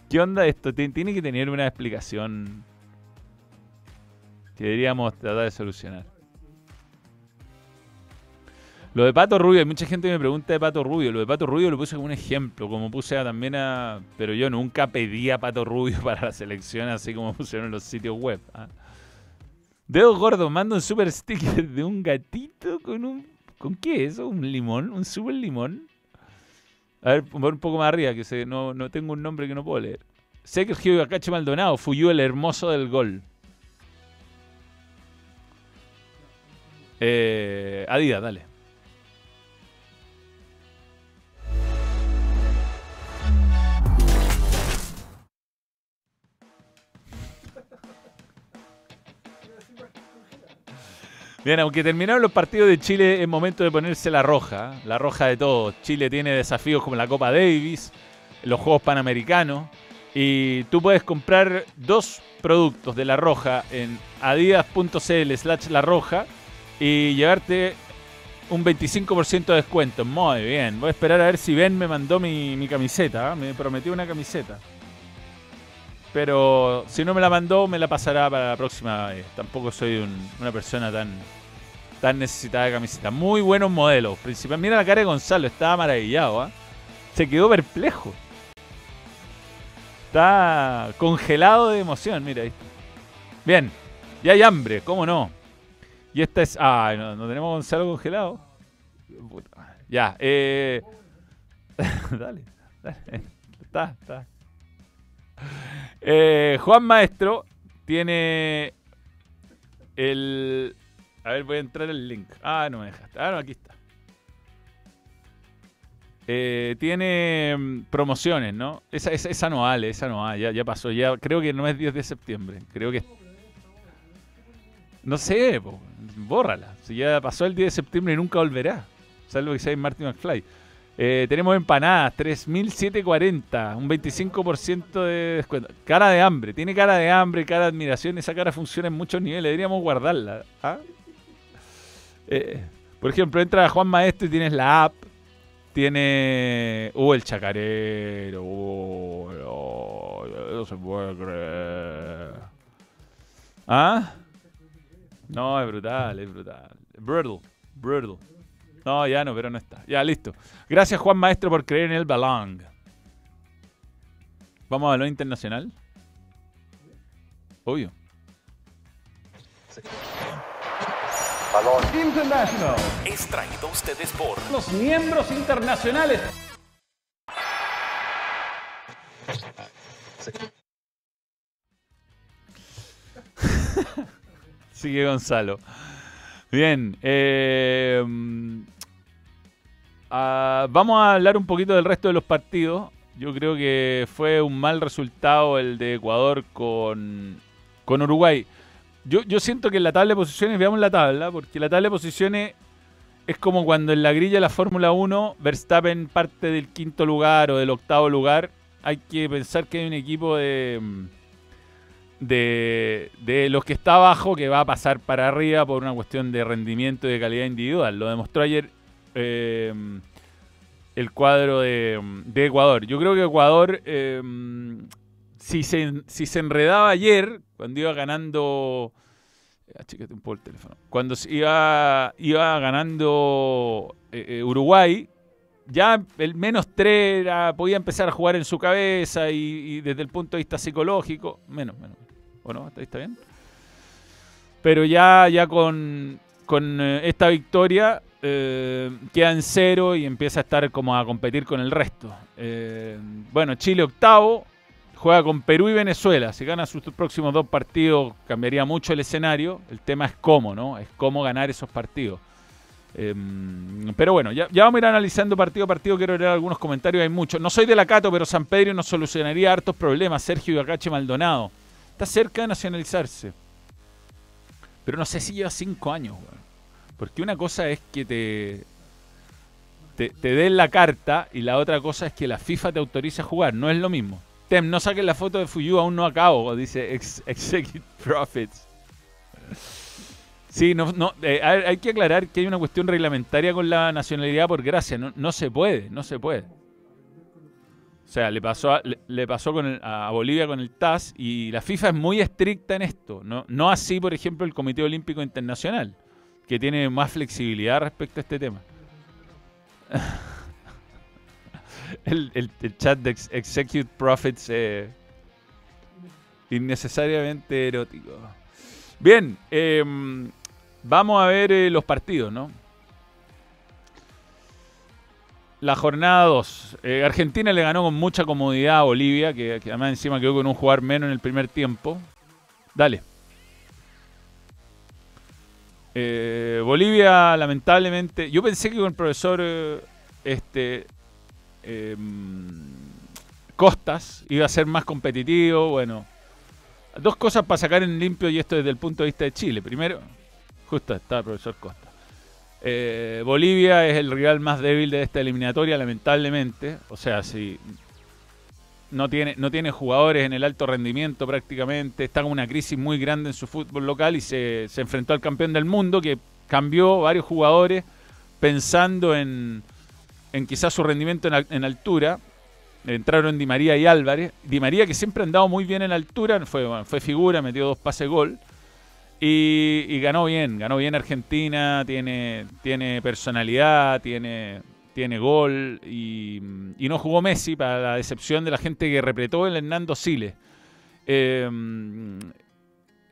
¿Qué onda esto? Tien- Tiene que tener una explicación que deberíamos tratar de solucionar. Lo de Pato Rubio, hay mucha gente que me pregunta de Pato Rubio. Lo de Pato Rubio lo puse como un ejemplo, como puse también a... Pero yo nunca pedí a Pato Rubio (laughs) para la selección, así como pusieron en los sitios web. ¿ah? Dedo gordo, manda un super sticker (laughs) de un gatito con un... ¿Con qué es eso? ¿Un limón? ¿Un super limón? A ver, un poco más arriba, que se, no, no tengo un nombre que no puedo leer. Sergio Acache Maldonado, Fuyú el hermoso del gol. Eh, Adidas, dale. Bien, aunque terminaron los partidos de Chile, es momento de ponerse la roja, ¿eh? la roja de todos. Chile tiene desafíos como la Copa Davis, los Juegos Panamericanos, y tú puedes comprar dos productos de la roja en adidas.cl slash la roja y llevarte un 25% de descuento. Muy bien, voy a esperar a ver si Ben me mandó mi, mi camiseta, ¿eh? me prometió una camiseta. Pero si no me la mandó, me la pasará para la próxima vez. Tampoco soy un- una persona tan, tan necesitada de camiseta. Muy buenos modelos. Principal, mira la cara de Gonzalo, estaba maravillado. ¿ah? Se quedó perplejo. Está congelado de emoción, mira ahí. Bien, y hay hambre, ¿cómo no? Y esta es. Ah, no, no tenemos a Gonzalo congelado. Ya, eh. (laughs) dale, dale. Está, está. Eh, Juan Maestro tiene el. A ver, voy a entrar el link. Ah, no me dejaste. Ah, no, aquí está. Eh, tiene mm, promociones, ¿no? Esa, esa, esa no vale, esa no vale. Ya, ya pasó. Ya, creo que no es 10 de septiembre. Creo que. No sé, bórrala. Si ya pasó el 10 de septiembre y nunca volverá. Salvo que sea Martin McFly. Eh, tenemos empanadas, 3.740, un 25% de descuento. Cara de hambre, tiene cara de hambre, cara de admiración. Esa cara funciona en muchos niveles, deberíamos guardarla. ¿ah? Eh, por ejemplo, entra Juan Maestro y tienes la app. Tiene. Uh, el chacarero. Uh, no, no se puede creer. ¿Ah? No, es brutal, es brutal. Brutal, brutal. No, ya no, pero no está. Ya, listo. Gracias, Juan Maestro, por creer en el balón. ¿Vamos a lo internacional? Obvio. Balón. International. Es traído a ustedes por Los miembros internacionales. (laughs) Sigue Gonzalo. Bien. eh, ah, vamos a hablar un poquito del resto de los partidos. Yo creo que fue un mal resultado el de Ecuador con, con Uruguay. Yo, yo siento que en la tabla de posiciones, veamos la tabla, porque la tabla de posiciones es como cuando en la grilla de la Fórmula 1 Verstappen parte del quinto lugar o del octavo lugar. Hay que pensar que hay un equipo de, de, de los que está abajo que va a pasar para arriba por una cuestión de rendimiento y de calidad individual. Lo demostró ayer eh, el cuadro de, Ecuador. Yo creo que Ecuador, eh, si, se, si se enredaba ayer, cuando iba ganando... Achícate un poco el teléfono. Cuando iba, iba ganando eh, eh, Uruguay, ya el menos 3 podía empezar a jugar en su cabeza y, desde el punto de vista psicológico, menos, menos. ¿O no? ¿Está, está bien? Pero ya, ya con, con eh, esta victoria eh, queda en cero y empieza a estar como a competir con el resto. Eh, bueno, Chile octavo, juega con Perú y Venezuela. Si gana sus próximos dos partidos cambiaría mucho el escenario. El tema es cómo, ¿no? Es cómo ganar esos partidos. Eh, pero bueno, ya, vamos a ir analizando partido a partido. Quiero leer algunos comentarios, hay muchos. No soy de la Cato, pero San Pedro nos solucionaría hartos problemas. Sergio Ibacache Maldonado. Está cerca de nacionalizarse. Pero no sé si lleva cinco años, weón. Porque una cosa es que te, te, te den la carta y la otra cosa es que la FIFA te autorice a jugar. No es lo mismo. Tem, no saquen la foto de Fuyu, aún no acabo, dice ex Execute (laughs) Profits. Sí, no, no, eh, hay, que aclarar que hay una cuestión reglamentaria con la nacionalidad por gracia. No, no se puede, no se puede. O sea, le pasó, a, le, le pasó con el- a Bolivia con el TAS y la FIFA es muy estricta en esto. No, no así, por ejemplo, el Comité Olímpico Internacional, que tiene más flexibilidad respecto a este tema. (laughs) el, el- chat de Ex- Execute Profits eh, innecesariamente erótico. Bien, em, vamos a ver eh, los partidos, ¿no? La jornada 2. Argentina le ganó con mucha comodidad a Bolivia, que, que además encima quedó con un jugador menos en el primer tiempo. Dale. Eh, Bolivia, lamentablemente. Yo pensé que con el profesor eh, este, em, Costas iba a ser más competitivo. Bueno, dos cosas para sacar en limpio y esto desde el punto de vista de Chile. Primero, Justo está el profesor Costa. Eh, Bolivia es el rival más débil de esta eliminatoria, lamentablemente. O sea, si no tiene, no tiene jugadores en el alto rendimiento prácticamente, está con una crisis muy grande en su fútbol local y se, se enfrentó al campeón del mundo que cambió varios jugadores pensando en, en quizás su rendimiento en, al- en altura. Entraron Di María y Álvarez. Di María que siempre ha andado muy bien en altura, fue, fue figura, metió dos pases gol. Y, y ganó bien, ganó bien Argentina, tiene, tiene personalidad, tiene, tiene gol y, y no jugó Messi para la decepción de la gente que repletó el Hernando Siles. Eh,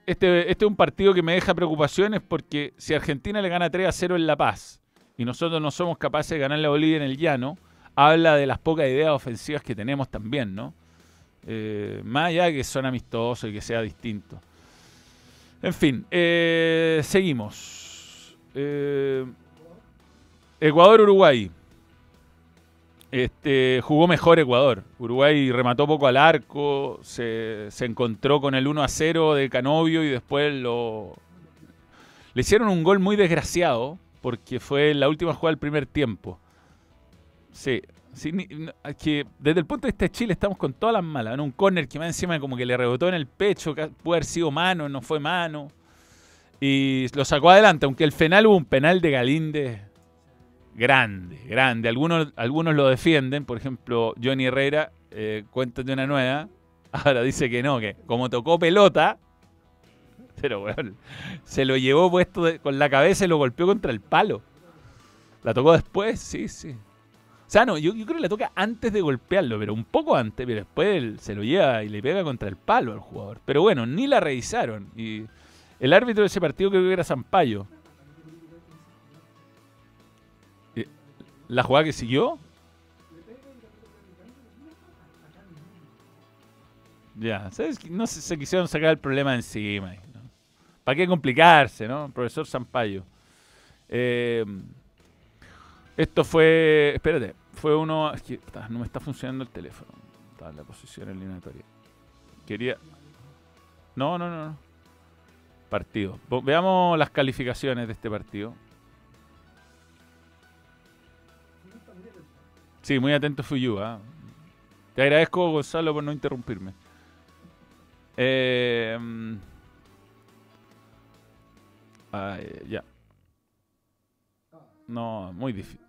este, este es un partido que me deja preocupaciones porque si Argentina le gana 3 a 0 en La Paz y nosotros no somos capaces de ganarle a Bolivia en el llano, habla de las pocas ideas ofensivas que tenemos también, ¿no? Eh, más allá de que son amistosos y que sea distinto. En fin, eh, seguimos. Eh, Ecuador-Uruguay. Este, jugó mejor Ecuador. Uruguay remató poco al arco, se, se encontró con el 1 a 0 de Canovio y después lo. Le hicieron un gol muy desgraciado porque fue la última jugada del primer tiempo. Sí, que desde el punto de vista de Chile estamos con todas las malas. ¿no? Un córner que más encima como que le rebotó en el pecho, que puede haber sido mano, no fue mano. Y lo sacó adelante, aunque el final hubo un penal de Galíndez grande, grande. Algunos, algunos lo defienden, por ejemplo, Johnny Herrera, eh, cuéntate una nueva, ahora dice que no, que como tocó pelota, pero bueno, se lo llevó puesto con la cabeza y lo golpeó contra el palo. ¿La tocó después? Sí, sí. O sea, no, yo, creo que la toca antes de golpearlo, pero un poco antes, pero después se lo lleva y le pega contra el palo al jugador. Pero bueno, ni la revisaron. Y el árbitro de ese partido creo que era Zampayo. ¿La jugada que siguió? Ya, ¿sabes? No se, se quisieron sacar el problema encima. ¿no? ¿Para qué complicarse, no? Profesor Zampayo. Eh, esto fue. Espérate, fue uno. no me está funcionando el teléfono. Está en la posición eliminatoria. Quería. No, no, no. Partido. Veamos las calificaciones de este partido. Sí, muy atento Fuyu. ¿ah? Te agradezco, Gonzalo, por no interrumpirme. Eh, ya. No, muy difícil.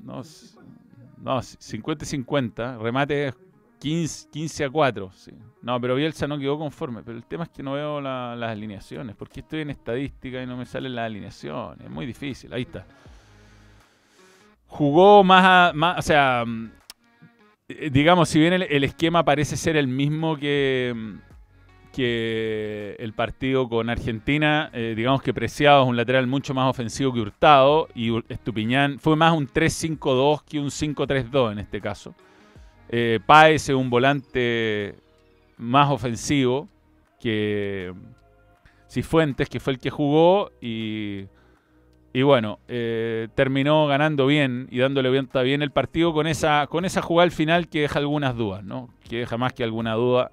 No, no, c- 50 y 50. Remate 15, 15 a 4. sí. No, pero Bielsa no quedó conforme. Pero el tema es que no veo la- las alineaciones. Porque estoy en estadística y no me salen las alineaciones. Es muy difícil. Ahí está. Jugó más, a- más o sea, mm, eh, digamos, si bien el, el esquema parece ser el mismo que, mm, que el partido con Argentina, eh, digamos que Preciado es un lateral mucho más ofensivo que Hurtado y Estupiñán fue más un 3-5-2 que un 5-3-2 en este caso. Eh, Páez es un volante más ofensivo que Cifuentes, que fue el que jugó y, y bueno, eh, terminó ganando bien y dándole vuelta bien el partido con esa, con esa jugada al final que deja algunas dudas, ¿no? Que deja más que alguna duda.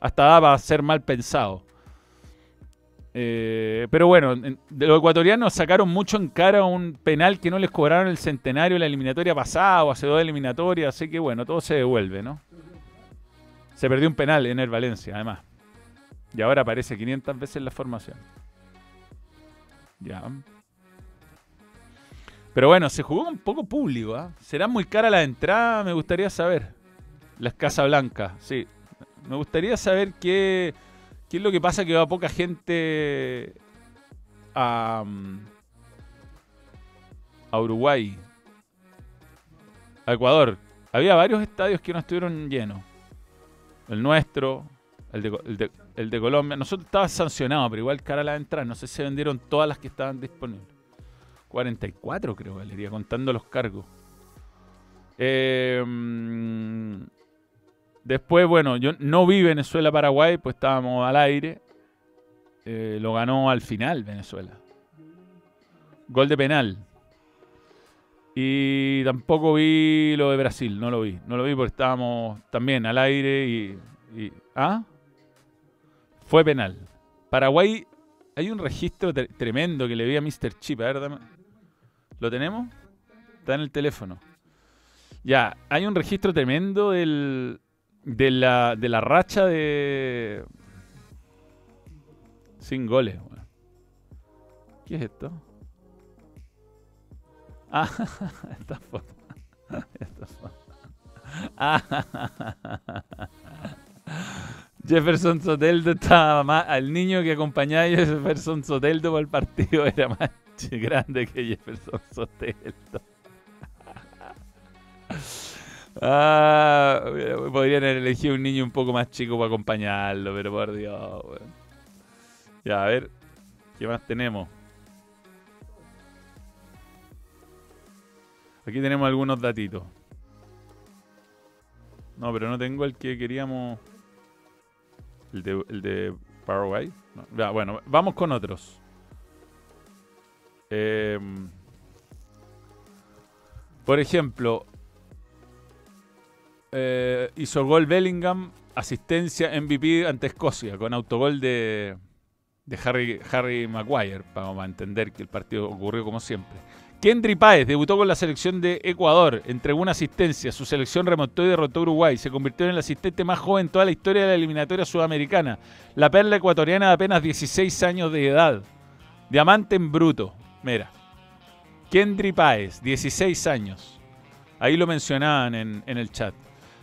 Hasta da para ser mal pensado. Eh, pero bueno, en- de los ecuatorianos sacaron mucho en cara un penal que no les cobraron el centenario en la eliminatoria pasada o hace dos eliminatorias, así que bueno, todo se devuelve, ¿no? Se perdió un penal en el Valencia, además. Y ahora aparece 500 veces la formación. Ya. Pero bueno, se jugó con poco público, ¿ah? ¿Será muy cara la entrada? Me gustaría saber. Las Casa Blanca, sí. Me gustaría saber qué, qué es lo que pasa que va poca gente a, mm, a Uruguay, a Ecuador. Había varios estadios que no estuvieron llenos. El nuestro, el de, Co- el de- el de Colombia. Nosotros estaba sancionado, pero igual cara la entrada. No sé si se vendieron todas las que estaban disponibles. 44 creo, Valeria, contando los cargos. Mm, después, bueno, yo no vi Venezuela-Paraguay, pues estábamos al aire. Eh, lo ganó al final Venezuela. Gol de penal. Y tampoco vi lo de Brasil, no lo vi. No lo vi porque estábamos también al aire y... ¿Ah? Fue penal. Paraguay hay un registro tre- tremendo que le vi a Mr. Chip. A ¿Lo tenemos? Está en el teléfono. Ya, hay un registro tremendo del, de, la, de la racha de... Sin goles. ¿Qué es esto? Ah, (laughs) esta foto. Esta foto. (laughs) Jefferson Soteldo estaba más. Al niño que acompañaba a Jefferson Soteldo por el partido era más (laughs) grande que Jefferson Soteldo. (laughs) Ah, podrían elegido un niño un poco más chico para acompañarlo, pero por Dios. Ya, a ver, ¿qué más tenemos? Aquí tenemos algunos datitos. No, pero no tengo el que queríamos. El de, el de Paraguay. Bueno, vamos con otros. Em, por ejemplo, eh, hizo gol Bellingham, asistencia MVP ante Escocia, con autogol de, de Harry, Harry Maguire, para entender que el partido ocurrió como siempre. Kendry Páez debutó con la selección de Ecuador, entregó una asistencia, su selección remontó y derrotó a Uruguay, se convirtió en el asistente más joven en toda la historia de la eliminatoria sudamericana, la perla ecuatoriana de apenas 16 años de edad, diamante en bruto, mira, Kendry Páez, 16 años, ahí lo mencionaban en, el chat.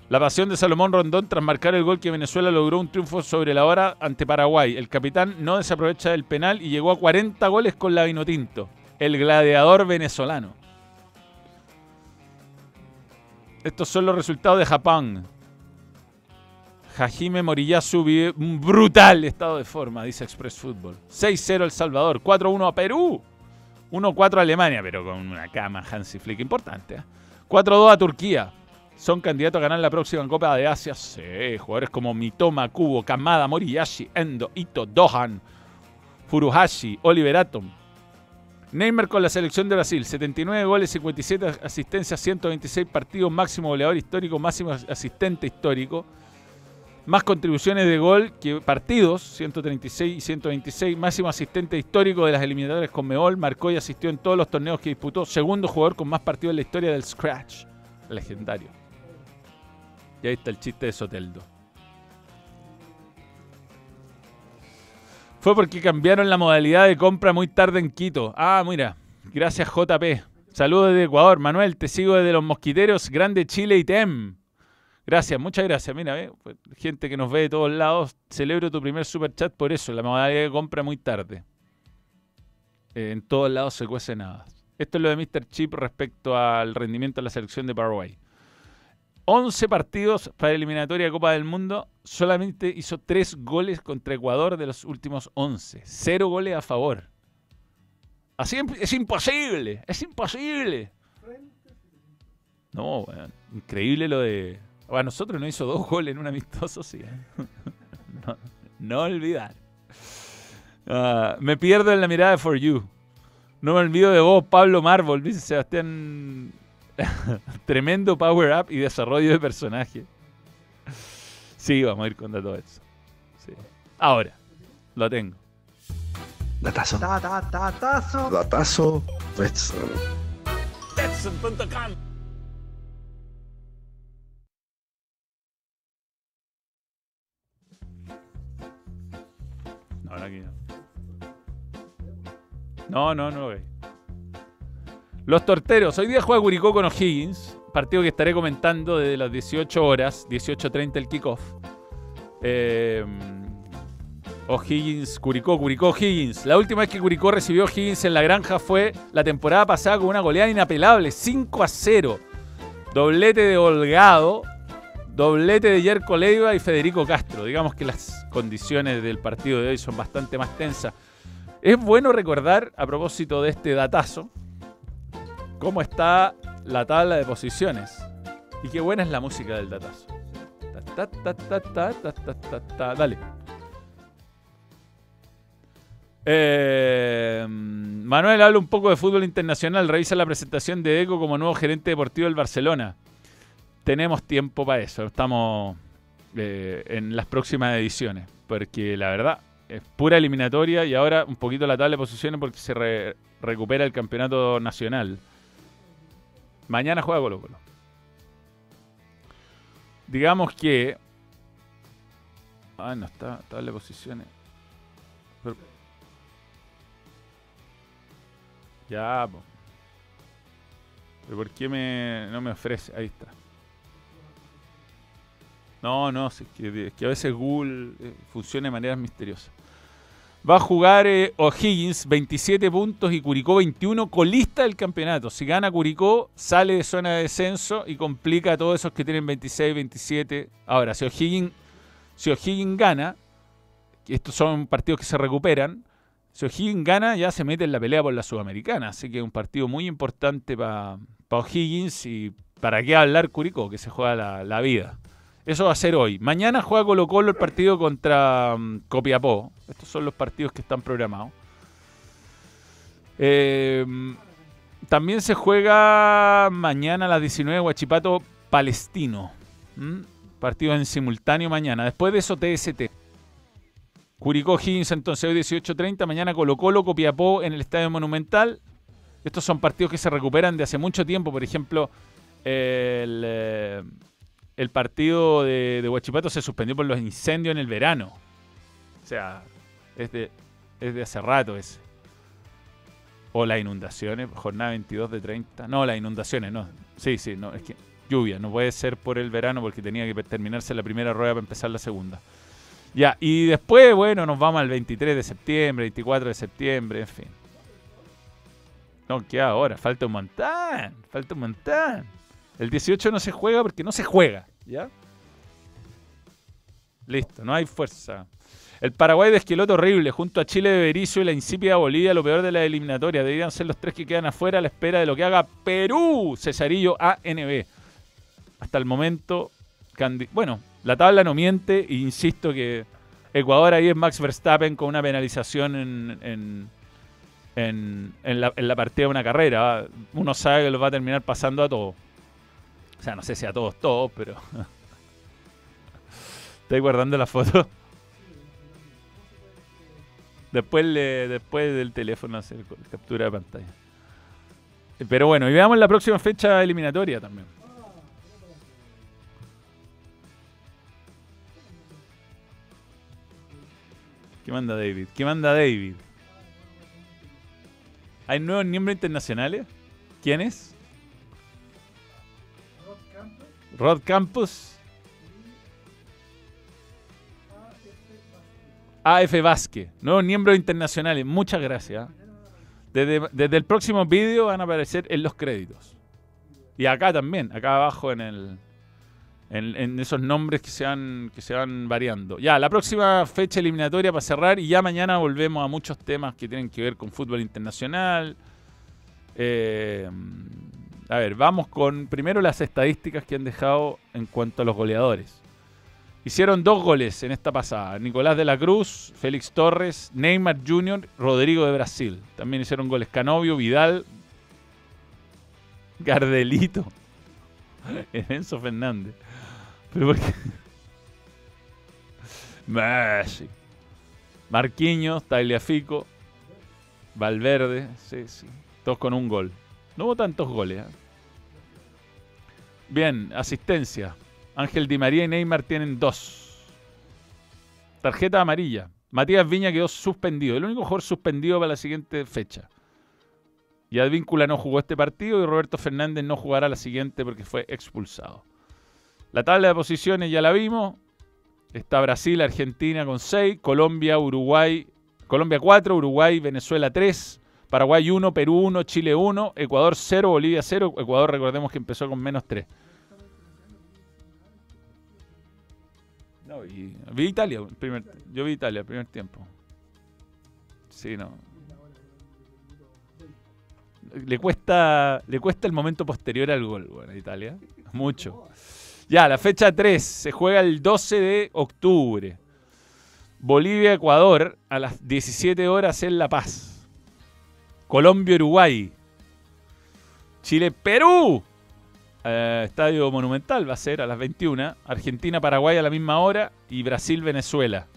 La pasión de Salomón Rondón tras marcar el gol que Venezuela logró un triunfo sobre la hora ante Paraguay. El capitán no desaprovecha del penal y llegó a 40 goles con la Vinotinto. El gladiador venezolano. Estos son los resultados de Japón. Hajime Moriyasu vive un brutal estado de forma, dice Express Football. 6-0 El Salvador, 4-1 a Perú, 1-4 a Alemania, pero con una cama Hansi Flick importante. ¿eh? 4-2 a Turquía. Son candidatos a ganar la próxima Copa de Asia. Sí, jugadores como Mitoma, Kubo, Kamada, Moriyashi, Endo, Ito, Dohan, Furuhashi, Oliver Atom. Neymar con la selección de Brasil, 79 goles, 57 asistencias, 126 partidos, máximo goleador histórico, máximo asistente histórico. Más contribuciones de gol que partidos, 136 y 126. Máximo asistente histórico de las eliminatorias con Meol. Marcó y asistió en todos los torneos que disputó. Segundo jugador con más partidos en la historia del Scratch. Legendario. Y ahí está el chiste de Soteldo. Fue porque cambiaron la modalidad de compra muy tarde en Quito. Ah, mira. Gracias JP. Saludos desde Ecuador. Manuel, te sigo desde Los Mosquiteros, Grande Chile y TEM. Gracias, muchas gracias. Mira, pues, gente que nos ve de todos lados, celebro tu primer super chat por eso. La modalidad de compra muy tarde. Eh, en todos lados se cuece nada. Esto es lo de Mr. Chip respecto al rendimiento de la selección de Paraguay. 11 partidos para eliminatoria de Copa del Mundo. Solamente hizo 3 goles contra Ecuador de los últimos 11. 0 goles a favor. Así es imposible. Es imposible. No, weón, increíble lo de. A nosotros no hizo dos goles en un amistoso, sí. ¿eh? (laughs) no, no olvidar. Ah, me pierdo en la mirada de For You. No me olvido de vos, Pablo Marvel, dice Sebastián. (laughs) Tremendo power up y desarrollo de personaje. Sí, vamos a ir con todo eso. Sí. Ahora, lo tengo. Datazo. Ta, ta, ta, tazo. Datazo. Betson. Betson.com No, aquí no. No, no, no lo veis. Los torteros. Hoy día juega Curicó con O'Higgins. Partido que estaré comentando desde las 18 horas, 18.30 el kickoff. Eh, O'Higgins, Curicó, Curicó, O'Higgins. La última vez que Curicó recibió O'Higgins en la granja fue la temporada pasada con una goleada inapelable, 5 a 0. Doblete de Holgado, doblete de Yerko Leiva y Federico Castro. Digamos que las condiciones del partido de hoy son bastante más tensas. Es bueno recordar, a propósito de este datazo, cómo está la tabla de posiciones. Y qué buena es la música del datazo. Ta. Dale. Eh, Manuel habla un poco de fútbol internacional. Revisa la presentación de Deco como nuevo gerente deportivo del Barcelona. Tenemos tiempo para eso. Estamos eh, en las próximas ediciones. Porque la verdad, es pura eliminatoria y ahora un poquito la tabla de posiciones porque se re- recupera el campeonato nacional. Mañana juega Colo Colo. Digamos que... Ah, no está, tabla de posiciones. Ya, po. ¿Pero por qué me, no me ofrece? Ahí está. No, no, es que, que a veces Google eh, funciona de maneras misteriosas. Va a jugar eh, O'Higgins 27 puntos y Curicó 21, colista del campeonato. Si gana Curicó, sale de zona de descenso y complica a todos esos que tienen 26, 27. Ahora, si O'Higgins, si O'Higgins gana, estos son partidos que se recuperan, si O'Higgins gana, ya se mete en la pelea por la Sudamericana. Así que es un partido muy importante para O'Higgins y para qué hablar Curicó, que se juega la vida. Eso va a ser hoy. Mañana juega Colo Colo el partido contra mm, Copiapó. Estos son los partidos que están programados. Eh, también se juega mañana a las 19 Huachipato Palestino. ¿Mm? Partido en simultáneo mañana. Después de eso TST. Curicó Higgins entonces hoy 18.30. Mañana Colo Colo Copiapó en el Estadio Monumental. Estos son partidos que se recuperan de hace mucho tiempo. Por ejemplo, el, eh, el partido de, de Huachipato se suspendió por los incendios en el verano. O sea, es de, hace rato ese. O las inundaciones, jornada 22 de 30. No, las inundaciones, no. Sí, sí, no, es que lluvia, no puede ser por el verano porque tenía que terminarse la primera rueda para empezar la segunda. Ya, y después, bueno, nos vamos al 23 de septiembre, 24 de septiembre, en fin. No, ¿qué ahora? Falta un montón, falta un montón. El 18 no se juega porque no se juega, ¿ya? Listo, no hay fuerza. El Paraguay de Esqueloto horrible, junto a Chile de Berizzo y la insípida Bolivia, lo peor de la eliminatoria. Deberían ser los tres que quedan afuera a la espera de lo que haga Perú. Cesarillo ANB. Hasta el momento, bueno, la tabla no miente e insisto que Ecuador ahí es Max Verstappen con una penalización en, en, en- en la, la partida de una carrera. Uno sabe que lo va a terminar pasando a todos. O sea, no sé si a todos, todos, pero... (laughs) ¿Estáis guardando la foto? Después, le, después del teléfono hacer captura de pantalla. Pero bueno, y veamos la próxima fecha eliminatoria también. ¿Qué manda David? ¿Qué manda David? ¿Hay nuevos miembros internacionales? ¿Quiénes? Rod Campos. AF Vázquez. Nuevos miembros internacionales. Muchas gracias. Desde, desde el próximo vídeo van a aparecer en los créditos. Y acá también, acá abajo en el. En, en esos nombres que se, van, que se van variando. Ya, la próxima fecha eliminatoria para cerrar y ya mañana volvemos a muchos temas que tienen que ver con fútbol internacional. Eh, a ver, vamos con primero las estadísticas que han dejado en cuanto a los goleadores. Hicieron dos goles en esta pasada. Nicolás de la Cruz, Félix Torres, Neymar Jr., Rodrigo de Brasil. También hicieron goles Canovio, Vidal, (laughs) Gardelito, (laughs) Enzo Fernández. Pero por qué? (laughs) Messi. Marquinhos, Tagliafico, Valverde, sí, sí. Todos con un gol. No hubo tantos goles. ¿eh? Bien, asistencia. Ángel Di María y Neymar tienen dos. Tarjeta amarilla. Matías Viña quedó suspendido. El único jugador suspendido para la siguiente fecha. Y Advíncula no jugó este partido y Roberto Fernández no jugará la siguiente porque fue expulsado. La tabla de posiciones ya la vimos. Está Brasil, Argentina con 6, Colombia, Uruguay, Colombia 4, Uruguay, Venezuela 3, Paraguay 1, Perú 1, Chile 1, Ecuador 0, Bolivia 0. Ecuador recordemos que empezó con menos 3. No, y vi Italia, primer, yo vi Italia primer tiempo. Sí, no. Le cuesta, le cuesta el momento posterior al gol, bueno, Italia. Mucho. Ya, la fecha 3 se juega el 12 de octubre. Bolivia-Ecuador a las 17 horas en La Paz. Colombia-Uruguay. Chile-Perú. Eh, Estadio Monumental va a ser a las 21. Argentina-Paraguay a la misma hora. Y Brasil-Venezuela.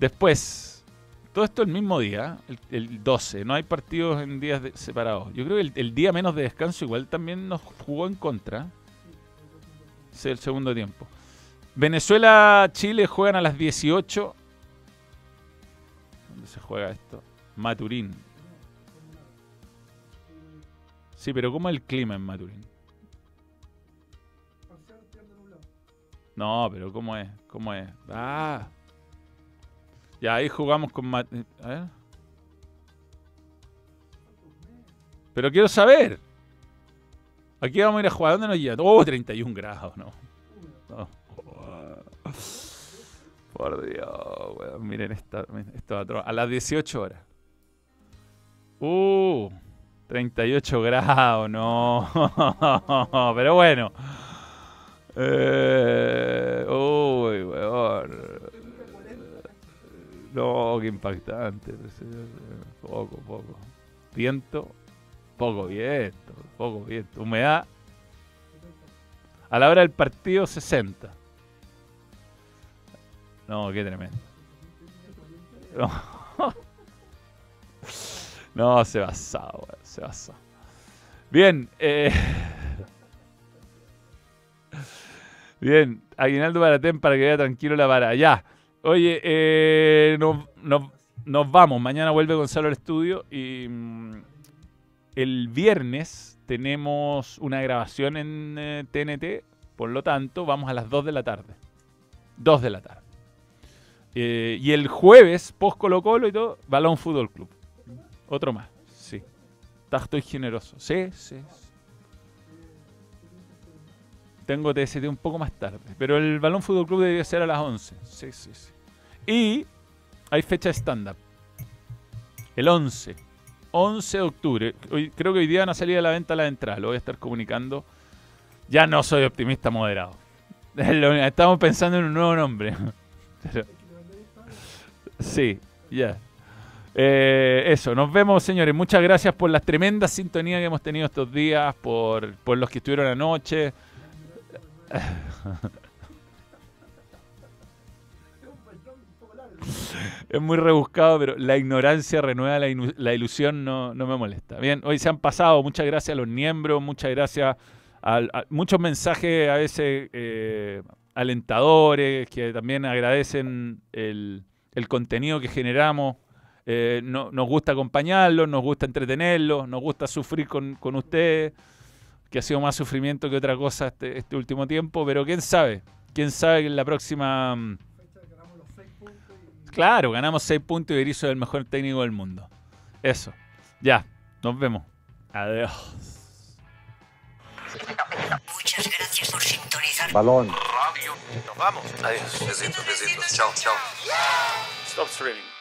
Después, todo esto el mismo día, el, el 12, no hay partidos en días separados. Yo creo que el, el día menos de descanso igual también nos jugó en contra. Sí, el segundo tiempo. Venezuela-Chile juegan a las 18. ¿Dónde se juega esto? Maturín. Sí, pero ¿cómo es el clima en Maturín? No, pero ¿cómo es? ¿Cómo es? Ah. Ya, ahí jugamos con... Ma- eh, A ver. Pero quiero saber. Aquí vamos a ir a jugar. ¿Dónde nos lleva? Oh, 31 grados, no. Por Dios, weón. Miren esta, esto a las 18 horas. Uh, 38 grados, no. (laughs) Pero bueno. Eh, uy, weón. No, qué impactante. Poco, poco. Viento, poco viento, poco viento. Humedad. A la hora del partido, 60. No, qué tremendo. (laughs) No, no se basaba, weón, se basaba. Bien, eh. (laughs) Bien, Aguinaldo Baratén para que vea tranquilo la vara. Ya. Oye, eh, nos, vamos. Mañana vuelve Gonzalo al estudio y mm, el viernes tenemos una grabación en eh, TNT. Por lo tanto, vamos a las 2 de la tarde. 2 de la tarde. Eh, y el jueves, post Colo Colo y todo, Balón Fútbol Club. Otro más, sí. Está- Estoy generoso. Sí, sí. Tengo TST un poco más tarde. Pero el Balón Fútbol Club debería ser a las 11. Sí, sí, sí. Y hay fecha de stand-up. El 11. 11 de octubre. Hoy, creo que hoy día van a salir a la venta la entrada. Lo voy a estar comunicando. Ya no soy optimista moderado. (laughs) Estamos pensando en un nuevo nombre. (laughs) Sí, ya. Eh, eso, nos vemos señores. Muchas gracias por las tremendas sintonías que hemos tenido estos días, por, por los que estuvieron anoche. Es muy rebuscado, pero la ignorancia renueva la, la ilusión, no, no me molesta. Bien, hoy se han pasado, muchas gracias a los miembros, muchas gracias a, muchos mensajes a veces eh, alentadores, que también agradecen el, el contenido que generamos. Eh, no- nos gusta acompañarlos, nos gusta entretenerlos, nos gusta sufrir con, con ustedes, que ha sido más sufrimiento que otra cosa este, este último tiempo, pero quién sabe, quién sabe que en la próxima... mm, Claro, ganamos 6 puntos y Berizzo es el mejor técnico del mundo. Eso. Ya, nos vemos. Adiós. Muchas gracias por sintonizar. Balón. Radio. Nos vamos. Adiós. Besitos, besitos. Chao, chao. Stop streaming.